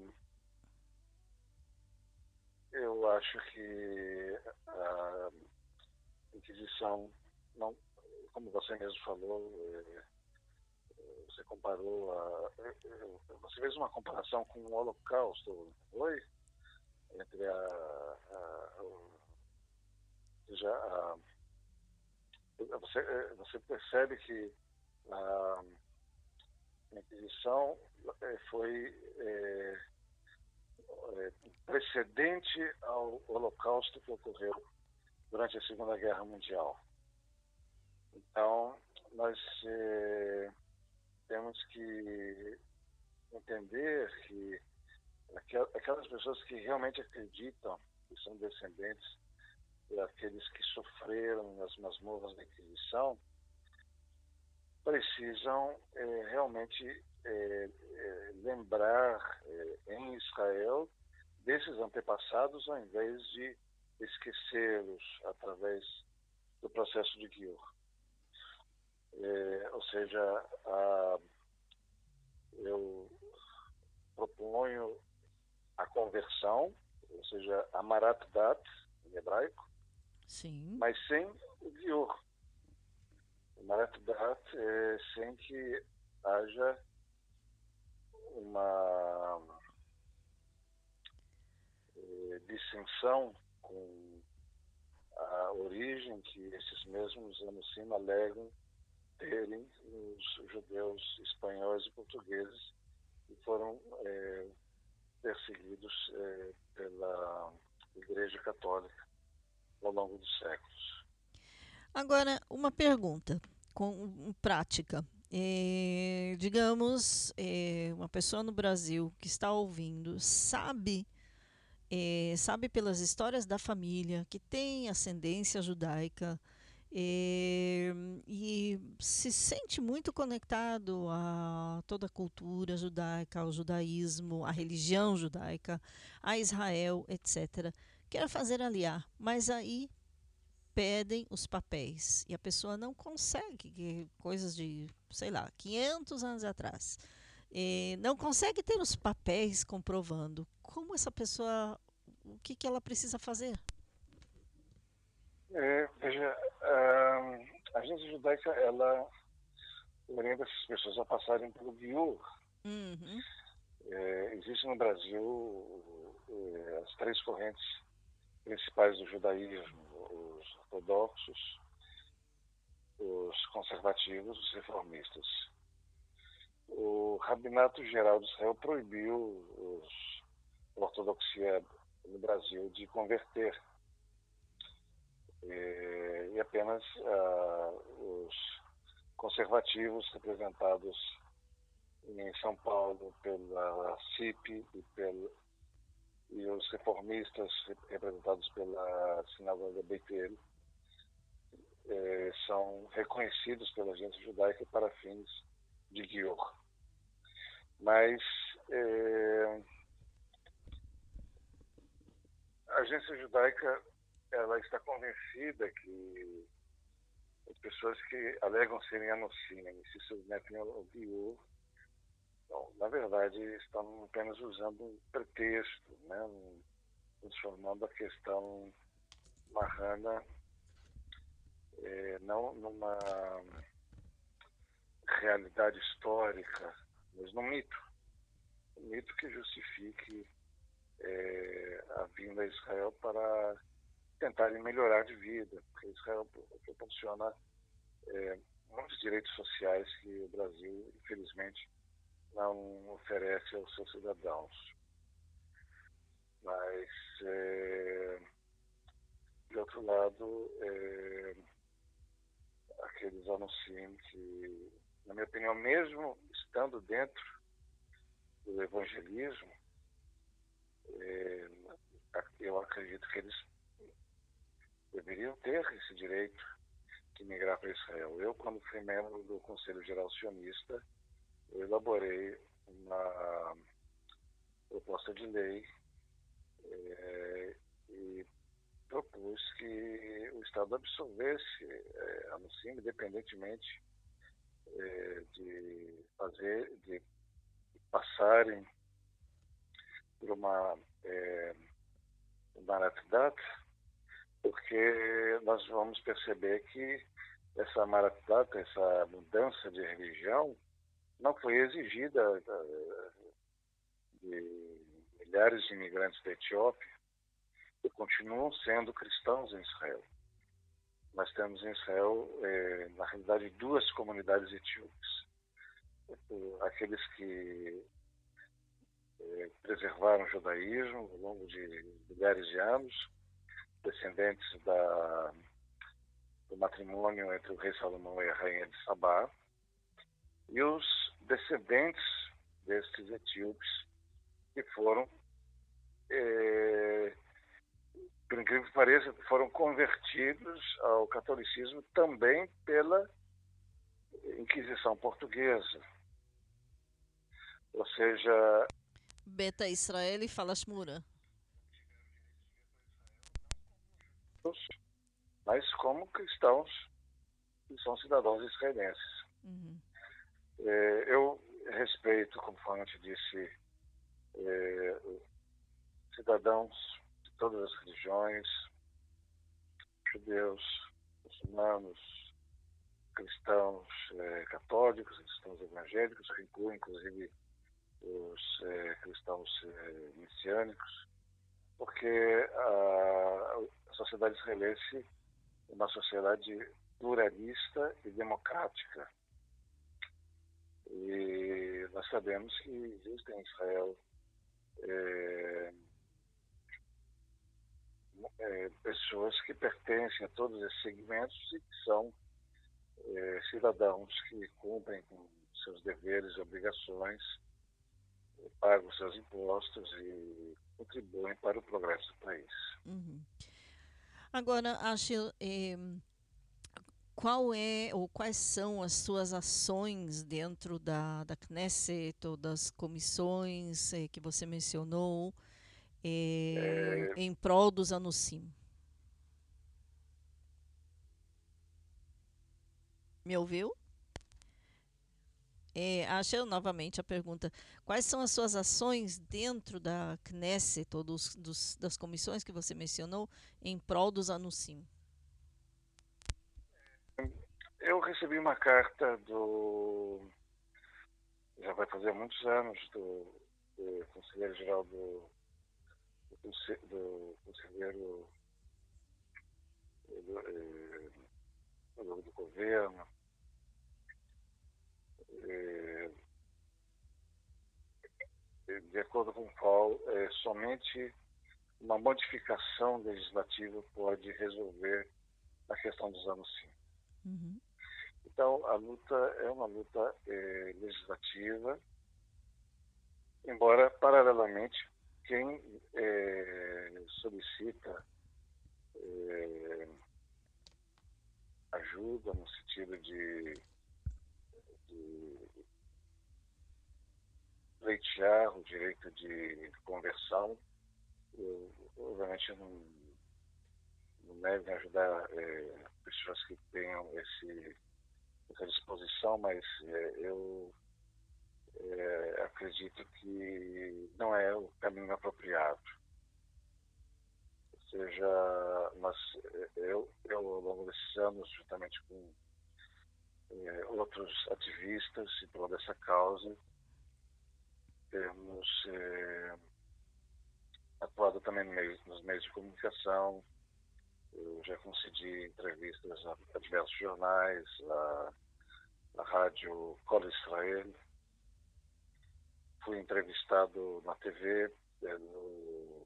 eu acho que a Inquisição, não, como você mesmo falou, é, você comparou, a, é, você fez uma comparação com o Holocausto, foi? Entre a, a, a, você, você percebe que a Inquisição foi é, precedente ao Holocausto que ocorreu durante a Segunda Guerra Mundial. Então, nós temos que entender que aquelas pessoas que realmente acreditam que são descendentes daqueles que sofreram nas masmorras da Inquisição precisam é, realmente é, é, lembrar em Israel desses antepassados ao invés de esquecê-los através do processo de Gior. É, ou seja, a, eu proponho a conversão, ou seja, a Marat Dat, em hebraico, Sim. mas sem o Gior. Marat Dat é sem que haja uma é, dissensão com a origem que esses mesmos Anusim alegam terem os judeus espanhóis e portugueses que foram é, perseguidos é, pela Igreja Católica ao longo dos séculos. Agora, uma pergunta com prática. É, digamos, é, uma pessoa no Brasil que está ouvindo sabe é, sabe pelas histórias da família que tem ascendência judaica é, e se sente muito conectado a toda a cultura judaica, ao judaísmo, à religião judaica, a Israel, etc. Quer fazer aliar, mas aí pedem os papéis e a pessoa não consegue, coisas de, sei lá, 500 anos atrás, eh, não consegue ter os papéis comprovando como essa pessoa, o que, que ela precisa fazer? É, veja, a agência judaica, ela orienta essas pessoas a passarem pelo Biur. Uhum. É, existe no Brasil é, as três correntes principais do judaísmo, os ortodoxos, os conservativos, os reformistas. O Rabinato Geral de Israel proibiu os, a ortodoxia no Brasil de converter e, e apenas uh, os conservativos representados em São Paulo pela CIP e pelo e os reformistas representados pela sinagoga Beitel eh, são reconhecidos pela agência judaica para fins de Gior. Mas eh, a agência judaica ela está convencida que as pessoas que alegam serem anocinem e se submetem ao Gior na verdade, estão apenas usando um pretexto, né? transformando a questão marrana é, não numa realidade histórica, mas num mito. Um mito que justifique é, a vinda a Israel para tentarem melhorar de vida, porque Israel proporciona é, muitos direitos sociais que o Brasil, infelizmente, não oferece aos seus cidadãos. Mas, é, de outro lado, é, aqueles anunciam que, na minha opinião, mesmo estando dentro do evangelismo, é, eu acredito que eles deveriam ter esse direito de migrar para Israel. Eu, quando fui membro do Conselho Geral Sionista, eu elaborei uma proposta de lei é, e propus que o Estado absorvesse é, a NUCIM, independentemente é, de fazer, de passarem por uma é, Barat Dat, porque nós vamos perceber que essa Marat Dat, essa mudança de religião, não foi exigida eh, de milhares de imigrantes da Etiópia e continuam sendo cristãos em Israel. Nós temos em Israel, eh, na realidade, duas comunidades etíopes. Aqueles que eh, preservaram o judaísmo ao longo de milhares de anos, descendentes da, do matrimônio entre o rei Salomão e a rainha de Sabá, e os descendentes destes etíopes que foram, eh, por incrível que pareça, foram convertidos ao catolicismo também pela Inquisição Portuguesa. Ou seja, Beta Israel e fala Shmura. Mas como cristãos que são cidadãos israelenses. Uhum. É, eu respeito, conforme eu disse, é, cidadãos de todas as religiões, judeus, muçulmanos, cristãos é, católicos, cristãos evangélicos, que incluem inclusive os cristãos messiânicos, porque a sociedade israelense é uma sociedade pluralista e democrática. E nós sabemos que existem em Israel é, é, pessoas que pertencem a todos esses segmentos e que são é, cidadãos que cumprem com seus deveres e obrigações pagam seus impostos e contribuem para o progresso do país. Uhum. Agora, acho eh, qual é ou quais são as suas ações dentro da, da Knesset ou das comissões eh, que você mencionou eh, é... em prol dos Anusim? Me ouviu? É, acho novamente a pergunta: quais são as suas ações dentro da Knesset ou dos, dos, das comissões que você mencionou em prol dos Anusim? Eu recebi uma carta do. Já vai fazer muitos anos, do, do conselheiro-geral do, do, do conselheiro do, eh, do, do governo, é, de acordo com o qual é, somente uma modificação legislativa pode resolver a questão dos anos 5. Uhum. Então, a luta é uma luta é, legislativa, embora, paralelamente, quem é, solicita é, ajuda no sentido de pleitear o direito de conversão. Eu, obviamente, não, não em ajudar pessoas que tenham esse, essa disposição, mas é, eu é, acredito que não é o caminho apropriado. Ou seja, nós, eu, eu ao longo desses anos, juntamente com é, outros ativistas em prol dessa causa, temos é, atuado também no meio, nos meios de comunicação. Eu já concedi entrevistas a, a diversos jornais, a, a rádio Col Israel. Fui entrevistado na TV pelo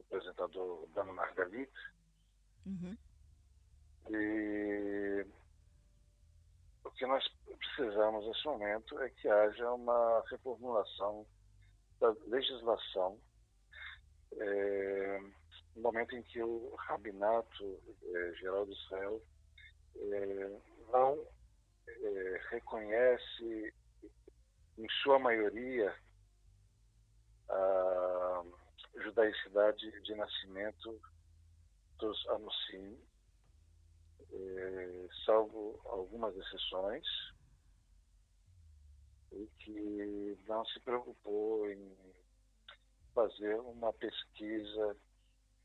apresentador Dano Margalit. Uhum. E o que nós precisamos nesse momento é que haja uma reformulação da legislação é, no momento em que o Rabinato é, Geral de Israel é, não é, reconhece, em sua maioria, a judaicidade de nascimento dos Anusim, é, salvo algumas exceções, e que não se preocupou em fazer uma pesquisa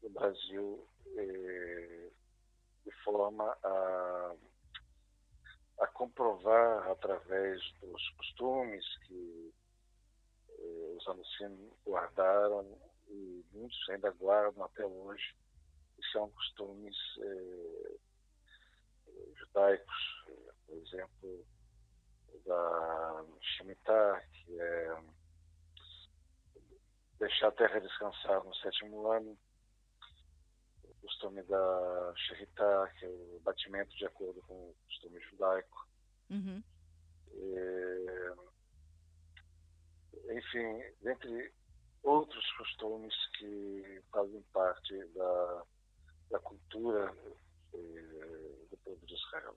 no Brasil eh, de forma a, a comprovar através dos costumes que eh, os alucinos guardaram e muitos ainda guardam até hoje, que são costumes eh, judaicos, por exemplo, da Shemitah, que é deixar a terra descansar no sétimo ano, o costume da Shemitah, que é o batimento de acordo com o costume judaico. Uhum. Enfim, dentre outros costumes que fazem parte da, da cultura eh, do povo de Israel.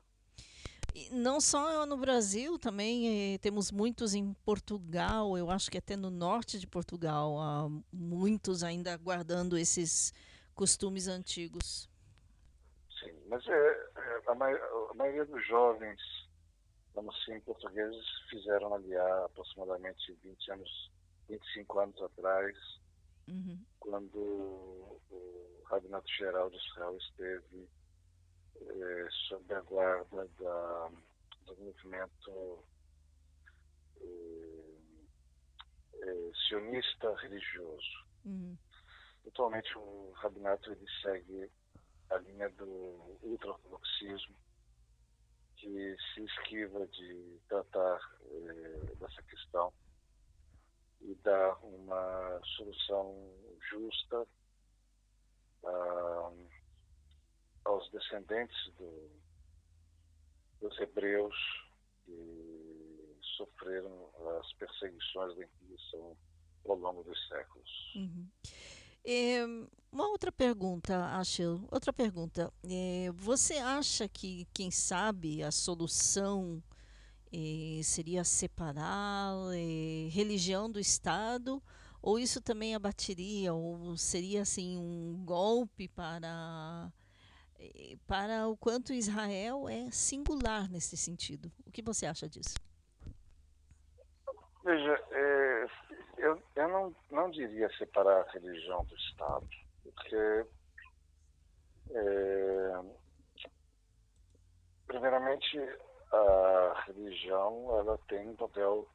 E não só no Brasil, também eh, temos muitos em Portugal, eu acho que até no norte de Portugal, há muitos ainda guardando esses costumes antigos. Sim, mas é, é, a, mai a, maioria dos jovens, vamos assim, portugueses, fizeram ali há aproximadamente 20 anos, 25 anos atrás, uhum. quando o Rabinato Geral de Israel esteve eh, sob a guarda da, do movimento eh, eh, sionista religioso. Uhum. Atualmente o rabinato ele segue a linha do ultra-ortodoxismo, que se esquiva de tratar eh, dessa questão e dar uma solução justa ah, aos descendentes do, dos hebreus que sofreram as perseguições da Inquisição ao longo dos séculos. Uhum. É, uma outra pergunta, Achel, outra pergunta. É, você acha que, quem sabe, a solução é, seria separar religião do Estado? Ou isso também abateria? Ou seria assim um golpe para para o quanto Israel é singular nesse sentido? O que você acha disso? Veja, eu, eu não, não diria separar a religião do Estado, porque, é, primeiramente, a religião ela tem um papel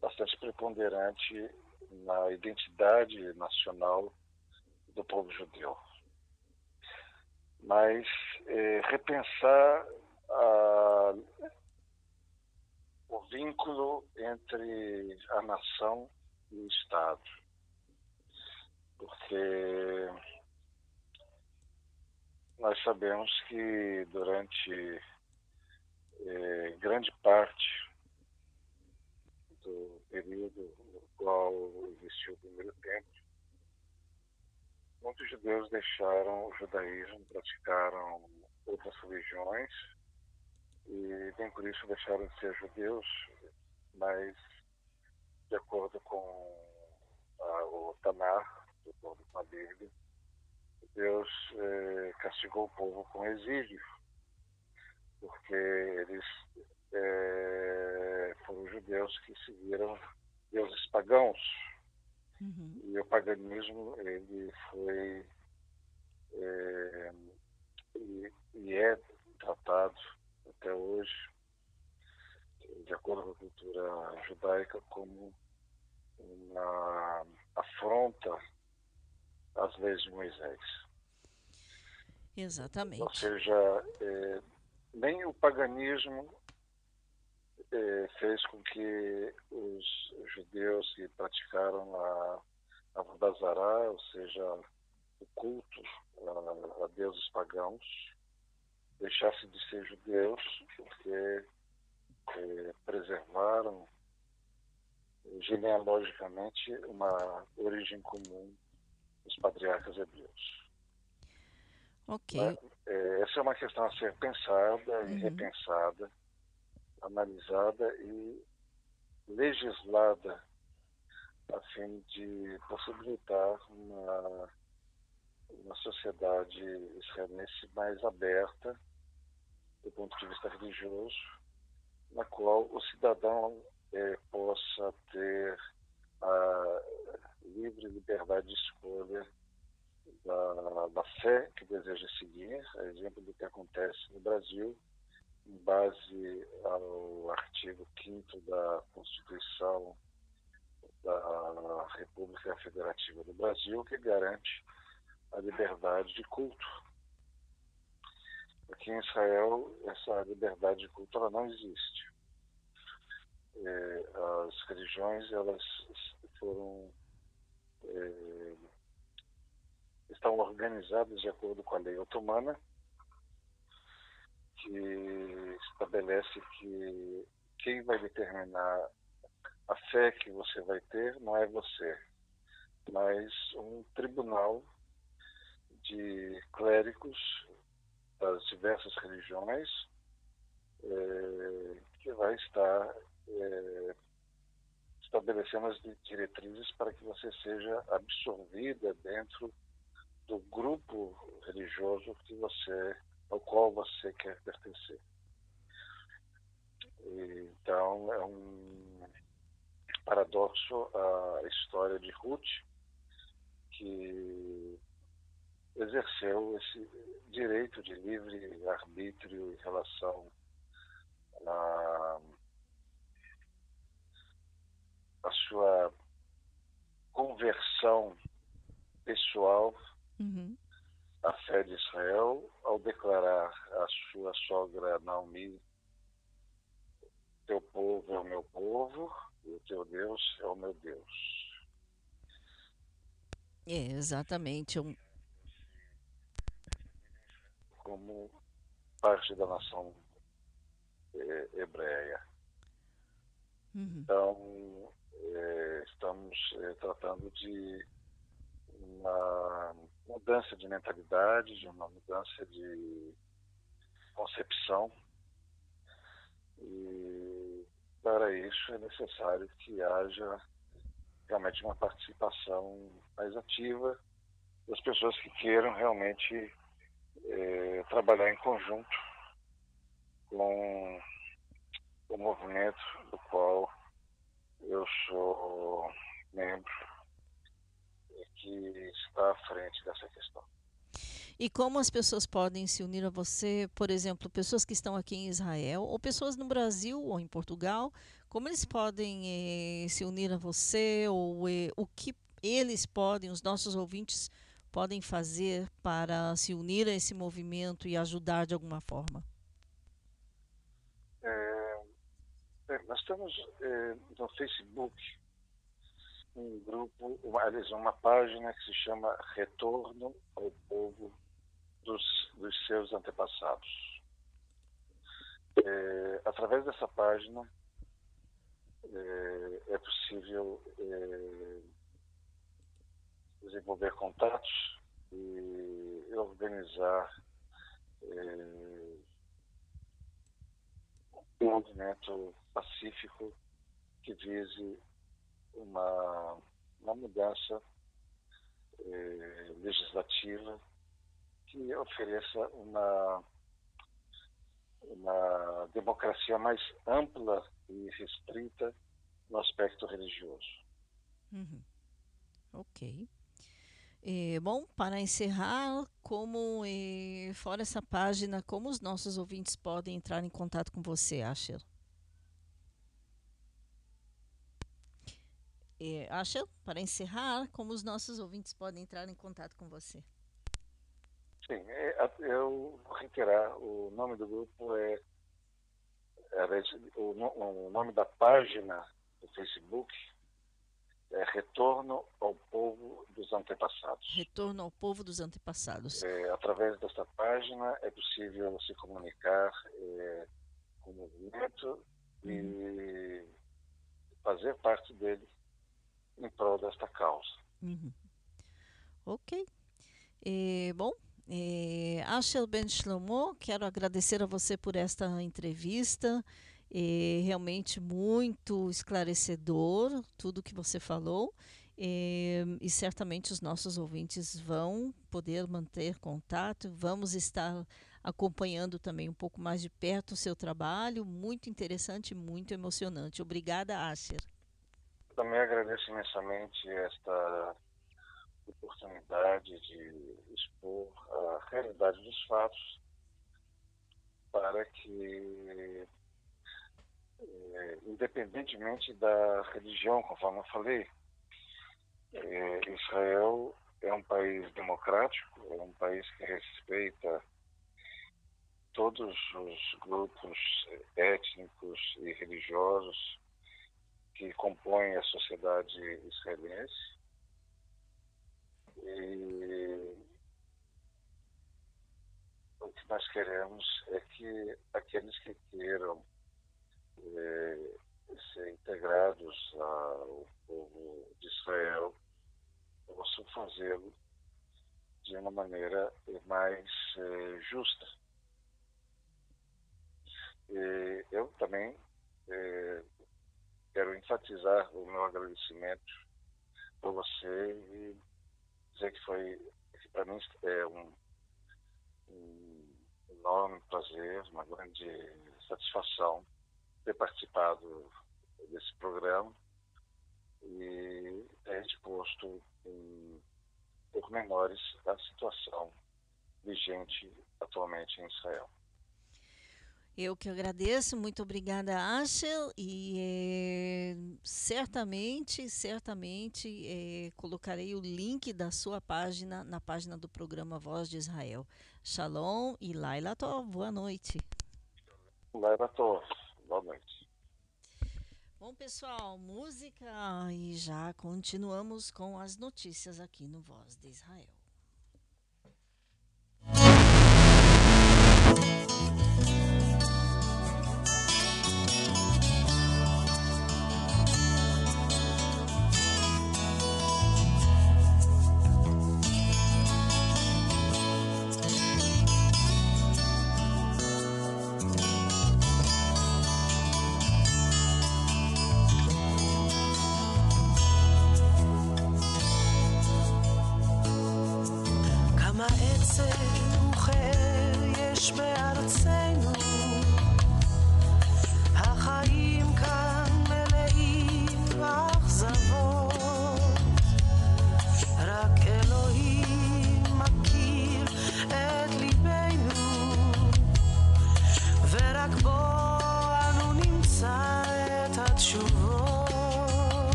bastante preponderante na identidade nacional do povo judeu. Mas é, repensar a, o vínculo entre a nação e o Estado. Porque nós sabemos que durante eh, grande parte do período no qual existiu o primeiro tempo, muitos judeus deixaram o judaísmo, praticaram outras religiões e nem por isso deixaram de ser judeus, mas de acordo com a, o Tanar, de acordo com a Bíblia, Deus eh, castigou o povo com exílio, porque eles eh, foram judeus que seguiram deuses pagãos. Uhum. E o paganismo, ele foi eh, e, e é tratado até hoje, de acordo com a cultura judaica, como uma afronta às leis de Moisés. Exatamente. Ou seja, é, nem o paganismo é, fez com que os judeus que praticaram a, a Vodazará, ou seja, o culto a, a deuses pagãos, deixassem de ser judeus, porque preservaram genealogicamente uma origem comum dos patriarcas hebreus. Ok. É, essa é uma questão a ser pensada e Uhum. repensada, analisada e legislada a fim de possibilitar uma, uma sociedade israelense mais aberta do ponto de vista religioso, na qual o cidadão eh, possa ter a livre liberdade de escolha da, da fé que deseja seguir, a exemplo do que acontece no Brasil, em base ao artigo 5 da Constituição da República Federativa do Brasil, que garante a liberdade de culto. Aqui em Israel, essa liberdade de culto ela não existe. É, as religiões elas foram é, estão organizadas de acordo com a lei otomana, que estabelece que quem vai determinar a fé que você vai ter não é você, mas um tribunal de clérigos das diversas religiões é, que vai estar é, estabelecendo as diretrizes para que você seja absorvida dentro do grupo religioso que você, ao qual você quer pertencer. Então, é um paradoxo a história de Ruth, que exerceu esse direito de livre arbítrio em relação a, a sua conversão pessoal Uhum. à fé de Israel ao declarar a sua sogra Naomi teu povo é o meu povo e o teu Deus é o meu Deus. É, exatamente. Um... Como parte da nação é, hebreia. Uhum. Então, é, estamos é, tratando de uma mudança de mentalidade, de uma mudança de concepção. E para isso é necessário que haja realmente uma participação mais ativa das pessoas que queiram realmente é, trabalhar em conjunto com o movimento do qual eu sou membro e que está à frente dessa questão. E como as pessoas podem se unir a você, por exemplo, pessoas que estão aqui em Israel, ou pessoas no Brasil ou em Portugal, como eles podem eh, se unir a você, ou eh, o que eles podem, os nossos ouvintes, podem fazer para se unir a esse movimento e ajudar de alguma forma? É, é, nós temos é, no Facebook um grupo, uma, uma página que se chama Retorno ao Povo dos, dos Seus Antepassados. É, através dessa página é, é possível é, desenvolver contatos e organizar é, um movimento pacífico que vise uma, uma mudança eh, legislativa que ofereça uma, uma democracia mais ampla e restrita no aspecto religioso. Uhum. Ok. É, bom, para encerrar, como é, fora essa página, como os nossos ouvintes podem entrar em contato com você, Asher? É, Asher, para encerrar, como os nossos ouvintes podem entrar em contato com você? Sim, é, eu vou reiterar, o nome do grupo é, é o, o nome da página do Facebook é Retorno ao Povo dos Antepassados. Retorno ao Povo dos Antepassados. É, através desta página é possível se comunicar é, com o movimento uhum. e fazer parte dele em prol desta causa. Uhum. Ok. É, bom, é, Ashel Ben Shlomo, quero agradecer a você por esta entrevista. É realmente muito esclarecedor tudo que você falou. É, e certamente os nossos ouvintes vão poder manter contato, vamos estar acompanhando também um pouco mais de perto o seu trabalho, muito interessante, muito emocionante. Obrigada, Asher. Também agradeço imensamente esta oportunidade de expor a realidade dos fatos para que, é, independentemente da religião, conforme eu falei, é, Israel é um país democrático, é um país que respeita todos os grupos étnicos e religiosos que compõem a sociedade israelense. E o que nós queremos é que aqueles que queiram é, ser integrados ao povo de Israel possam fazê-lo de uma maneira mais é, justa. E eu também é, quero enfatizar o meu agradecimento por você e dizer que foi, para mim é um, um enorme prazer, uma grande satisfação ter participado desse programa e ter exposto em pormenores a situação vigente atualmente em Israel. Eu que agradeço, muito obrigada, Ashel, e é, certamente, certamente é, colocarei o link da sua página na página do programa Voz de Israel. Shalom e Laila Tov, boa noite. Laila Tov, boa noite. Bom, pessoal, música e já continuamos com as notícias aqui no Voz de Israel.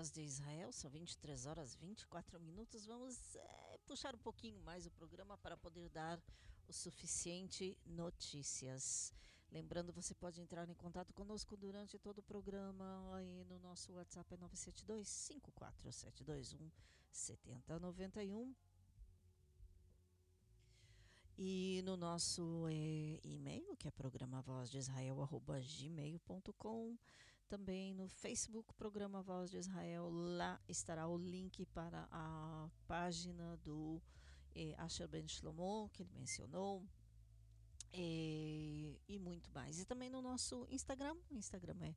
Voz de Israel, são 23 horas 24 minutos. Vamos é, puxar um pouquinho mais o programa para poder dar o suficiente notícias. Lembrando, você pode entrar em contato conosco durante todo o programa aí no nosso WhatsApp é 972 54721 7091 e no nosso é, e-mail, que é programa também no Facebook, Programa Voz de Israel. Lá estará o link para a página do eh, Asher Ben Shlomo, que ele mencionou, eh, e muito mais. E também no nosso Instagram, o Instagram é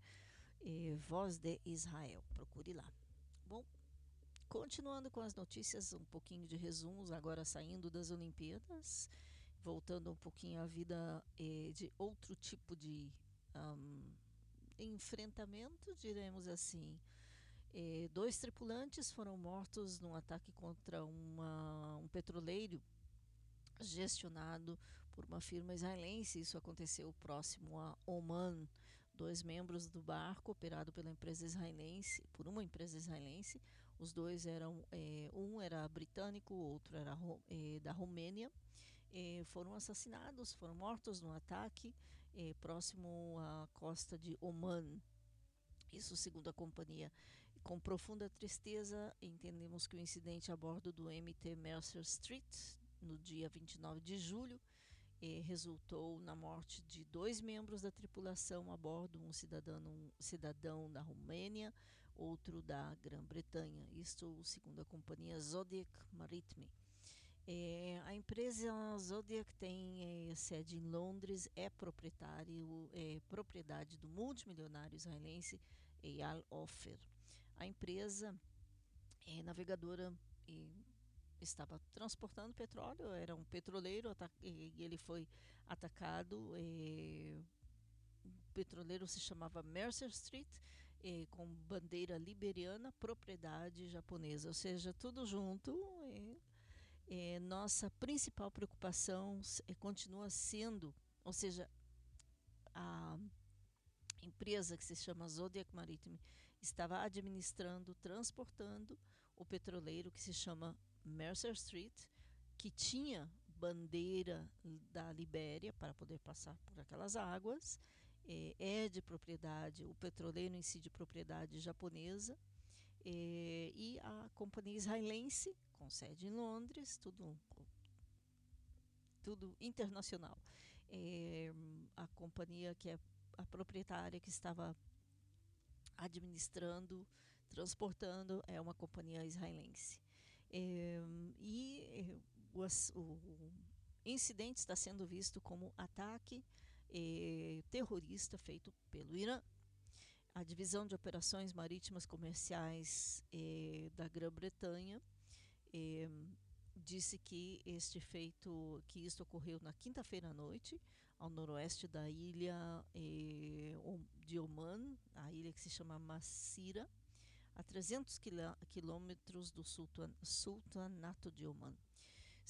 eh, Voz de Israel. Procure lá. Bom, continuando com as notícias, um pouquinho de resumos, agora saindo das Olimpíadas, voltando um pouquinho à vida eh, de outro tipo de. Um, enfrentamento, diremos assim. Eh, dois tripulantes foram mortos num ataque contra uma, um petroleiro gestionado por uma firma israelense. Isso aconteceu próximo a Oman. Dois membros do barco, operado pela empresa israelense, por uma empresa israelense, os dois eram, eh, um era britânico, o outro era eh, da Romênia, foram assassinados, foram mortos no ataque eh, próximo à costa de Oman. Isso segundo a companhia. Com profunda tristeza, entendemos que o incidente a bordo do MT Mercer Street, no dia 29 de julho, eh, resultou na morte de dois membros da tripulação a bordo, um cidadão, um cidadão da Romênia, outro da Grã-Bretanha. Isto segundo a companhia Zodiac Maritime. É, a empresa Zodiac tem é, sede em Londres, é proprietário, é propriedade do multimilionário israelense Eyal Ofer. A empresa é navegadora estava transportando petróleo, era um petroleiro e ele foi atacado. É, o petroleiro se chamava Mercer Street, é, com bandeira liberiana, propriedade japonesa, ou seja, tudo junto. É, nossa principal preocupação é, continua sendo, ou seja, a empresa que se chama Zodiac Maritime estava administrando, transportando o petroleiro que se chama Mercer Street, que tinha bandeira da Libéria para poder passar por aquelas águas, é, é de propriedade, o petroleiro em si de propriedade japonesa, é, e a companhia israelense com sede em Londres, tudo, tudo internacional. A companhia que é a proprietária que estava administrando, transportando, é uma companhia israelense. É, e o, o, incidente está sendo visto como ataque é, terrorista feito pelo Irã. A divisão de operações marítimas comerciais é, da Grã-Bretanha eh, disse que este feito, que isto ocorreu na quinta-feira à noite, ao noroeste da ilha eh, de Oman, a ilha que se chama Massira, a 300 quilômetros do sultanato de Oman.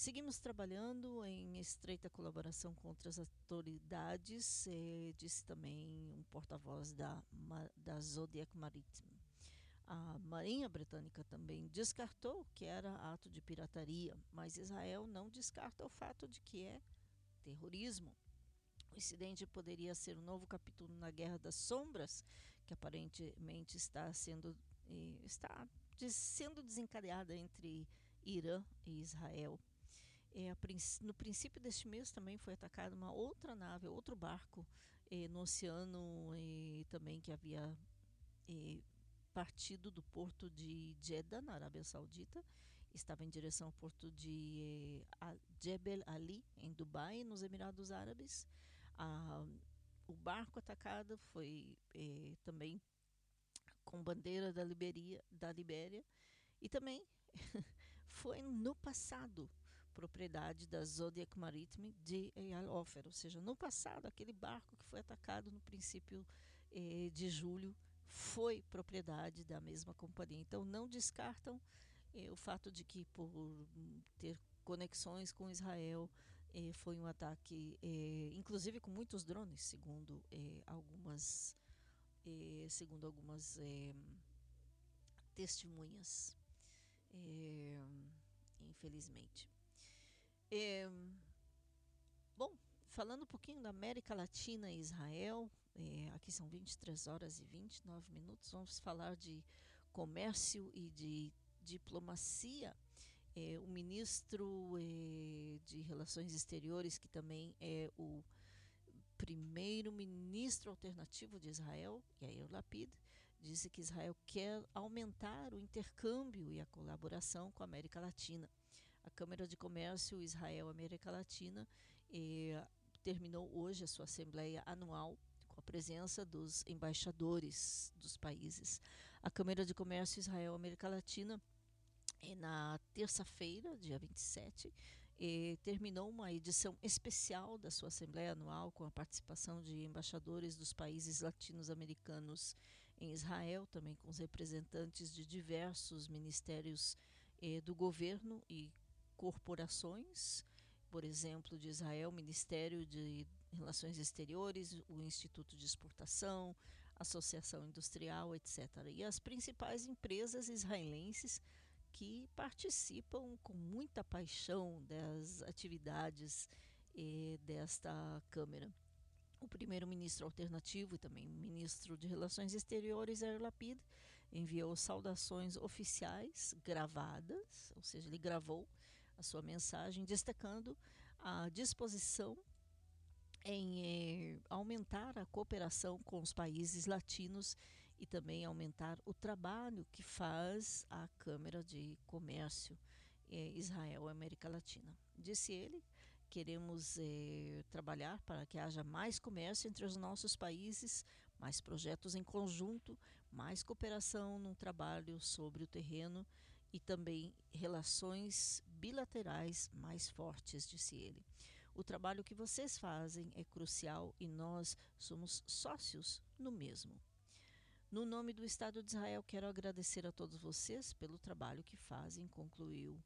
Seguimos trabalhando em estreita colaboração com outras autoridades, eh, disse também um porta-voz da, da Zodiac Maritime. A Marinha Britânica também descartou que era ato de pirataria, mas Israel não descarta o fato de que é terrorismo. O incidente poderia ser um novo capítulo na Guerra das Sombras, que aparentemente está sendo, está sendo desencadeada entre Irã e Israel. É, no princípio deste mês também foi atacada uma outra nave, outro barco é, no oceano também que havia é, partido do porto de Jeddah, na Arábia Saudita, estava em direção ao porto de eh, Jebel Ali, em Dubai, nos Emirados Árabes. Ah, o barco atacado foi eh, também com bandeira da, Liberia, da Libéria e também foi no passado propriedade da Zodiac Maritime de Eyal Ofer, ou seja, no passado aquele barco que foi atacado no princípio eh, de julho foi propriedade da mesma companhia. Então não descartam eh, o fato de que por ter conexões com Israel eh, foi um ataque, eh, inclusive com muitos drones, segundo eh, algumas eh, segundo algumas testemunhas, infelizmente. Eh, bom, falando um pouquinho da América Latina e Israel, eh, aqui são 23 horas e 29 minutos, vamos falar de comércio e de diplomacia. Eh, o ministro eh, de Relações Exteriores, que também é o primeiro-ministro alternativo de Israel, Yair Lapid, disse que Israel quer aumentar o intercâmbio e a colaboração com a América Latina. A Câmara de Comércio Israel-América Latina eh, terminou hoje a sua assembleia anual com a presença dos embaixadores dos países. A Câmara de Comércio Israel-América Latina, eh, na terça-feira, dia 27, eh, terminou uma edição especial da sua Assembleia Anual com a participação de embaixadores dos países latino-americanos em Israel, também com os representantes de diversos ministérios eh, do governo e corporações, por exemplo, de Israel, Ministério de Relações Exteriores, o Instituto de Exportação, Associação Industrial, etc. E as principais empresas israelenses que participam com muita paixão das atividades eh, desta Câmara. O primeiro-ministro alternativo e também ministro de Relações Exteriores, Yair Lapid, enviou saudações oficiais gravadas, ou seja, ele gravou a sua mensagem destacando a disposição em eh, aumentar a cooperação com os países latinos e também aumentar o trabalho que faz a Câmara de Comércio eh, Israel-América Latina. Disse ele, queremos eh, trabalhar para que haja mais comércio entre os nossos países, mais projetos em conjunto, mais cooperação no trabalho sobre o terreno e também relações bilaterais mais fortes, disse ele. O trabalho que vocês fazem é crucial e nós somos sócios no mesmo. No nome do Estado de Israel, quero agradecer a todos vocês pelo trabalho que fazem, concluiu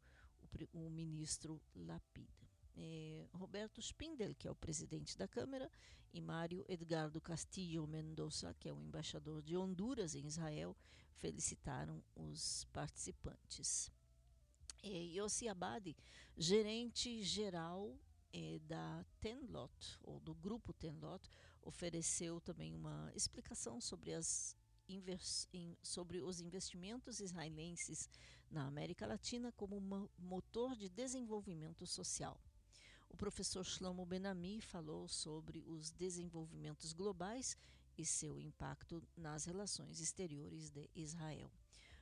o, o ministro Lapid. É, Roberto Spindel, que é o presidente da Câmara, e Mário Edgardo Castillo Mendoza, que é o embaixador de Honduras em Israel, felicitaram os participantes. É, Yossi Abadi, gerente geral é, da Tenlot, ou do grupo Tenlot, ofereceu também uma explicação sobre, as sobre os investimentos israelenses na América Latina como motor de desenvolvimento social. O professor Shlomo Benami falou sobre os desenvolvimentos globais e seu impacto nas relações exteriores de Israel.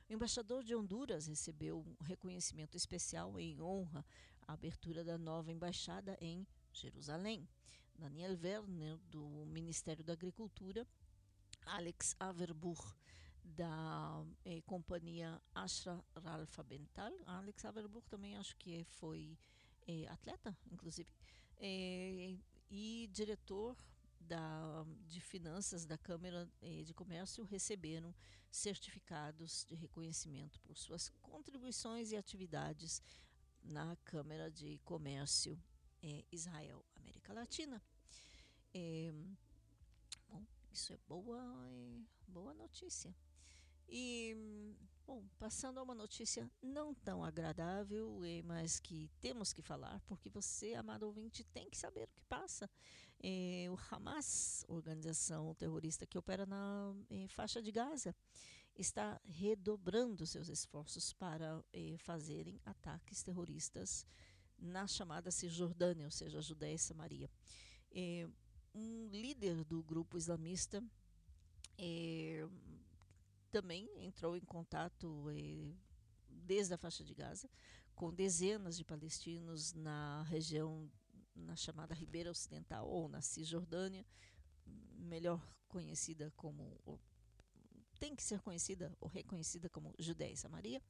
O embaixador de Honduras recebeu um reconhecimento especial em honra à abertura da nova embaixada em Jerusalém. Daniel Werner, do Ministério da Agricultura, Alex Averbuch, da eh, companhia Ashra Ralfa Bental. Alex Averbuch também acho que foi eh, atleta, inclusive, eh, e diretor da, de Finanças da Câmara eh, de Comércio receberam certificados de reconhecimento por suas contribuições e atividades na Câmara de Comércio eh, Israel América Latina. Eh, bom, isso é boa, boa notícia. E, bom, passando a uma notícia não tão agradável, mas que temos que falar, porque você, amado ouvinte, tem que saber o que passa. É, o Hamas, organização terrorista que opera na faixa de Gaza, está redobrando seus esforços para eh, fazerem ataques terroristas na chamada Cisjordânia, ou seja, a Judéia e Samaria. Eh, um líder do grupo islamista eh, também entrou em contato eh, desde a faixa de Gaza com dezenas de palestinos na região, na chamada Ribeira Ocidental ou na Cisjordânia, melhor conhecida como tem que ser conhecida ou reconhecida como Judéia e Samaria,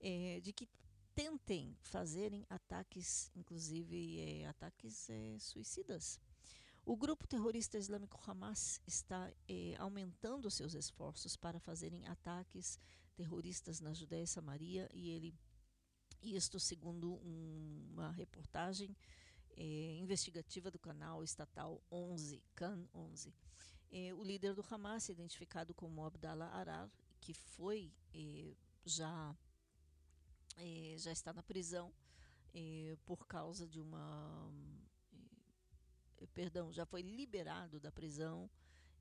é, de que tentem fazerem ataques, inclusive é, ataques suicidas. O grupo terrorista islâmico Hamas está eh, aumentando seus esforços para fazerem ataques terroristas na Judéia e Samaria e ele isto segundo um, uma reportagem eh, investigativa do canal estatal 11, CAN 11. Eh, o líder do Hamas, identificado como Abdallah Arar, que foi eh, já eh, já está na prisão eh, por causa de uma perdão, já foi liberado da prisão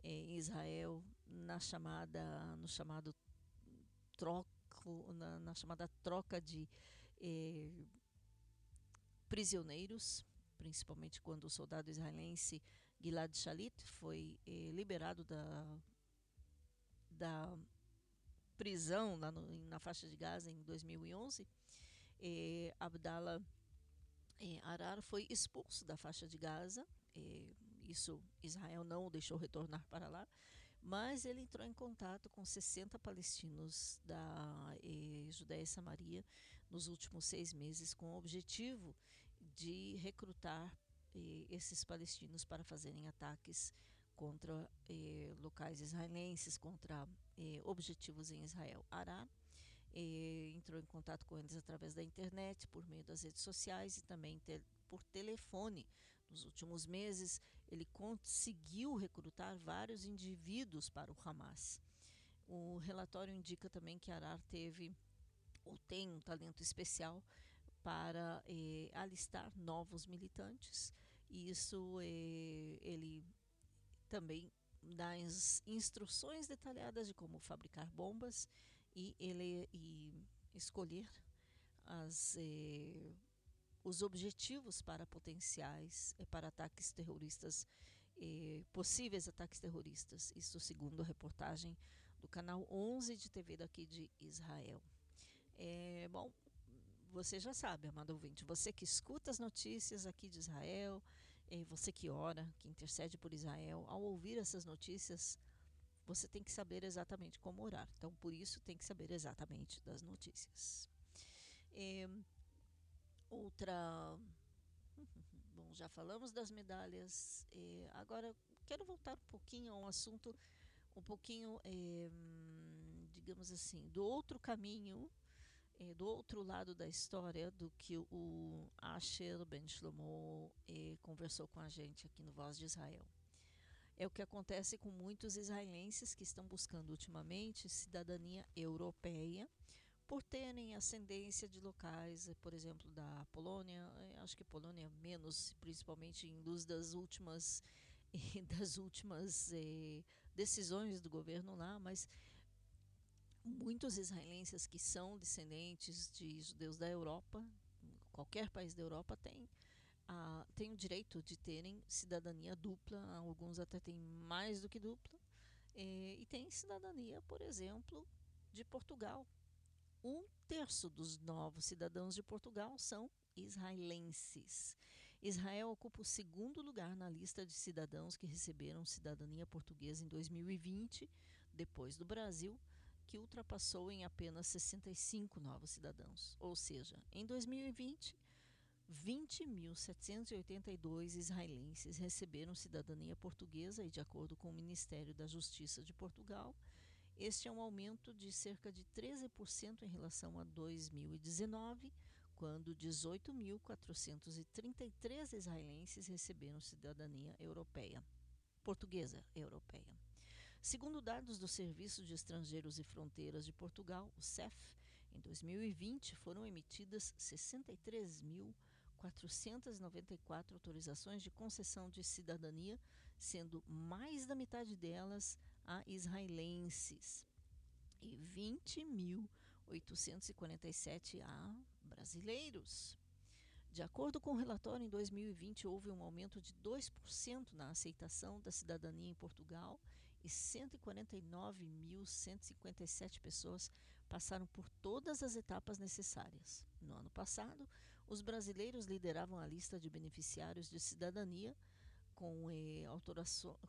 em Israel na chamada no chamado troco na, na chamada troca de eh, prisioneiros, principalmente quando o soldado israelense Gilad Shalit foi eh, liberado da, da prisão lá no, na faixa de Gaza em 2011. Eh, Abdallah eh, Arar foi expulso da faixa de Gaza. Isso Israel não o deixou retornar para lá, mas ele entrou em contato com 60 palestinos da eh, Judéia e Samaria nos últimos seis meses com o objetivo de recrutar eh, esses palestinos para fazerem ataques contra eh, locais israelenses, contra objetivos em Israel. Ará entrou em contato com eles através da internet, por meio das redes sociais e também te por telefone. Nos últimos meses, ele conseguiu recrutar vários indivíduos para o Hamas. O relatório indica também que Arar teve ou tem um talento especial para eh, alistar novos militantes. E isso eh, ele também dá instruções detalhadas de como fabricar bombas e ele e escolher as eh, os objetivos para potenciais eh, para ataques terroristas eh, possíveis ataques terroristas isso segundo a reportagem do canal 11 de TV daqui de Israel é, bom você já sabe, amado ouvinte, você que escuta as notícias aqui de Israel, você que ora, que intercede por Israel, ao ouvir essas notícias, você tem que saber exatamente como orar. Então, por isso, tem que saber exatamente das notícias. É, outra. Bom, já falamos das medalhas. Agora, quero voltar um pouquinho a um assunto, um pouquinho, é, digamos assim, do outro caminho é, do outro lado da história do que o Asher Ben Shlomo é, conversou com a gente aqui no Voz de Israel. É o que acontece com muitos israelenses que estão buscando ultimamente cidadania europeia por terem ascendência de locais, por exemplo, da Polônia, acho que Polônia menos, principalmente em luz das últimas das últimas eh, decisões do governo lá, mas muitos israelenses que são descendentes de judeus da Europa, qualquer país da Europa tem a, tem o direito de terem cidadania dupla, alguns até têm mais do que dupla, é, e tem cidadania, por exemplo, de Portugal. Um terço dos novos cidadãos de Portugal são israelenses. Israel ocupa o segundo lugar na lista de cidadãos que receberam cidadania portuguesa em 2020, depois do Brasil, que ultrapassou em apenas 65 novos cidadãos. Ou seja, em 2020, 20.782 israelenses receberam cidadania portuguesa e, de acordo com o Ministério da Justiça de Portugal, este é um aumento de cerca de 13% em relação a 2019, quando 18.433 israelenses receberam cidadania europeia, portuguesa europeia. Segundo dados do Serviço de Estrangeiros e Fronteiras de Portugal, o CEF, em 2020 foram emitidas 63.494 autorizações de concessão de cidadania, sendo mais da metade delas a israelenses e 20.847 a brasileiros. De acordo com o relatório, em 2020 houve um aumento de 2% na aceitação da cidadania em Portugal e 149.157 pessoas passaram por todas as etapas necessárias. No ano passado, os brasileiros lideravam a lista de beneficiários de cidadania com, eh,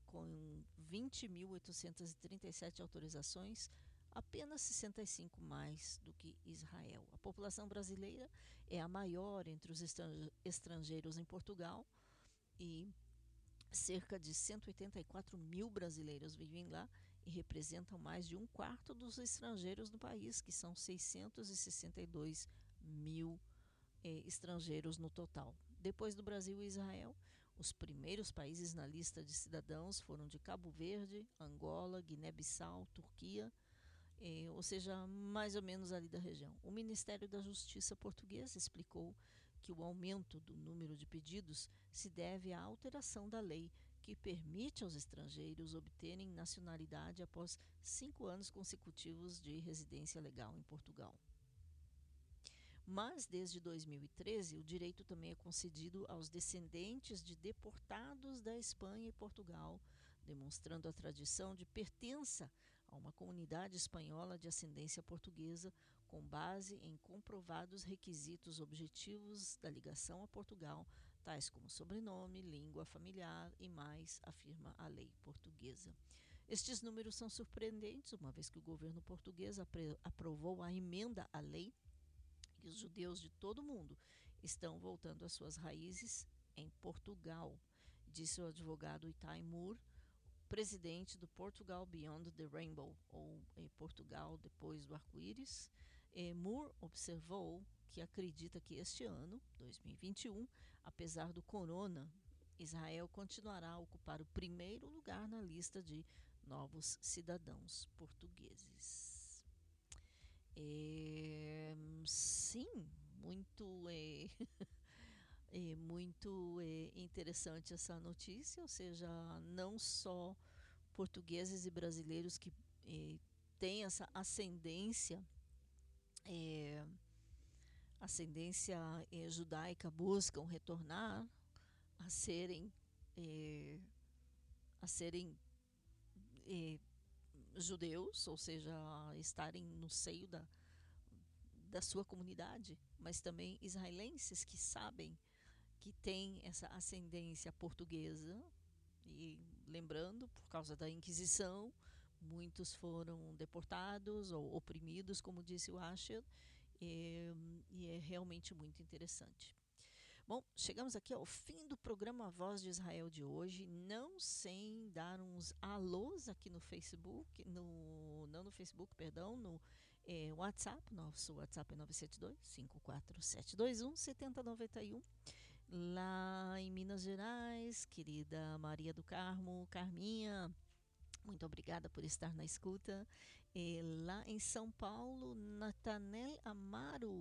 com 20.837 autorizações, apenas 65 mais do que Israel. A população brasileira é a maior entre os estrangeiros em Portugal e Cerca de 184 mil brasileiros vivem lá e representam mais de um quarto dos estrangeiros no país, que são 662 mil eh, estrangeiros no total. Depois do Brasil e Israel, Os primeiros países na lista de cidadãos foram de Cabo Verde, Angola, Guiné-Bissau, Turquia, eh, ou seja, mais ou menos ali da região. O Ministério da Justiça português explicou que o aumento do número de pedidos se deve à alteração da lei que permite aos estrangeiros obterem nacionalidade após cinco anos consecutivos de residência legal em Portugal. Mas, desde 2013, o direito também é concedido aos descendentes de deportados da Espanha e Portugal, demonstrando a tradição de pertença a uma comunidade espanhola de ascendência portuguesa, com base em comprovados requisitos objetivos da ligação a Portugal, tais como sobrenome, língua familiar e mais, afirma a lei portuguesa. Estes números são surpreendentes, uma vez que o governo português aprovou a emenda à lei e os judeus de todo o mundo estão voltando às suas raízes em Portugal, disse o advogado Itai Moore, presidente do Portugal Beyond the Rainbow, ou em Portugal depois do arco-íris. Moore observou que acredita que este ano, 2021, apesar do corona, Israel continuará a ocupar o primeiro lugar na lista de novos cidadãos portugueses. É, sim, muito é, é muito interessante essa notícia, ou seja, não só portugueses e brasileiros que têm essa ascendência ascendência judaica buscam retornar a serem a serem judeus, ou seja, estarem no seio da, da sua comunidade, mas também israelenses que sabem que têm essa ascendência portuguesa. E lembrando, por causa da Inquisição, muitos foram deportados ou oprimidos, como disse o Asher, e, e é realmente muito interessante. Bom, chegamos aqui ao fim do programa Voz de Israel de hoje, não sem dar uns alôs aqui no Facebook, no, não no Facebook, perdão, no é, WhatsApp, nosso WhatsApp é 972-54721-7091. Lá em Minas Gerais, querida Maria do Carmo, Carminha, muito obrigada por estar na escuta. E lá em São Paulo, Natanel Amaro,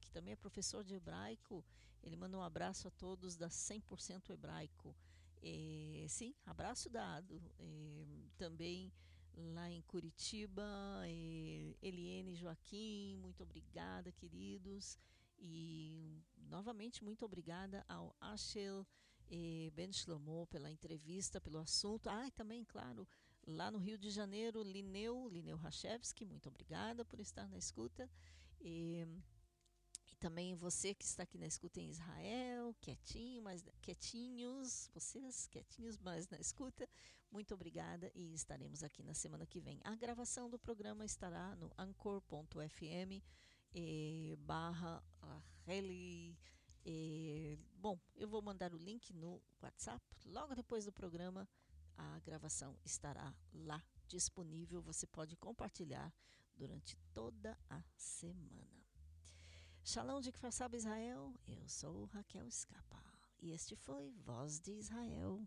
que também é professor de hebraico, ele manda um abraço a todos da 100% hebraico. É, sim, abraço dado. É, também lá em Curitiba, é, Eliene Joaquim, muito obrigada, queridos. E novamente muito obrigada ao Ashel Ben Shlomo pela entrevista, pelo assunto. Ah, e também, claro, lá no Rio de Janeiro, Lineu, Lineu Rachevski, muito obrigada por estar na escuta. E, também você que está aqui na escuta em Israel, quietinho, mas quietinhos, vocês quietinhos, mas na escuta, muito obrigada e estaremos aqui na semana que vem. A gravação do programa estará no anchor.fm barra bom, eu vou mandar o link no WhatsApp. Logo depois do programa, a gravação estará lá disponível. Você pode compartilhar durante toda a semana. Shalom de Kfar Israel, eu sou Raquel Escapa e este foi Voz de Israel.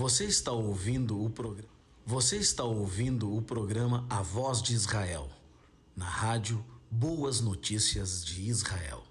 Você está ouvindo o programa. Você está ouvindo o programa A Voz de Israel, na rádio Boas Notícias de Israel.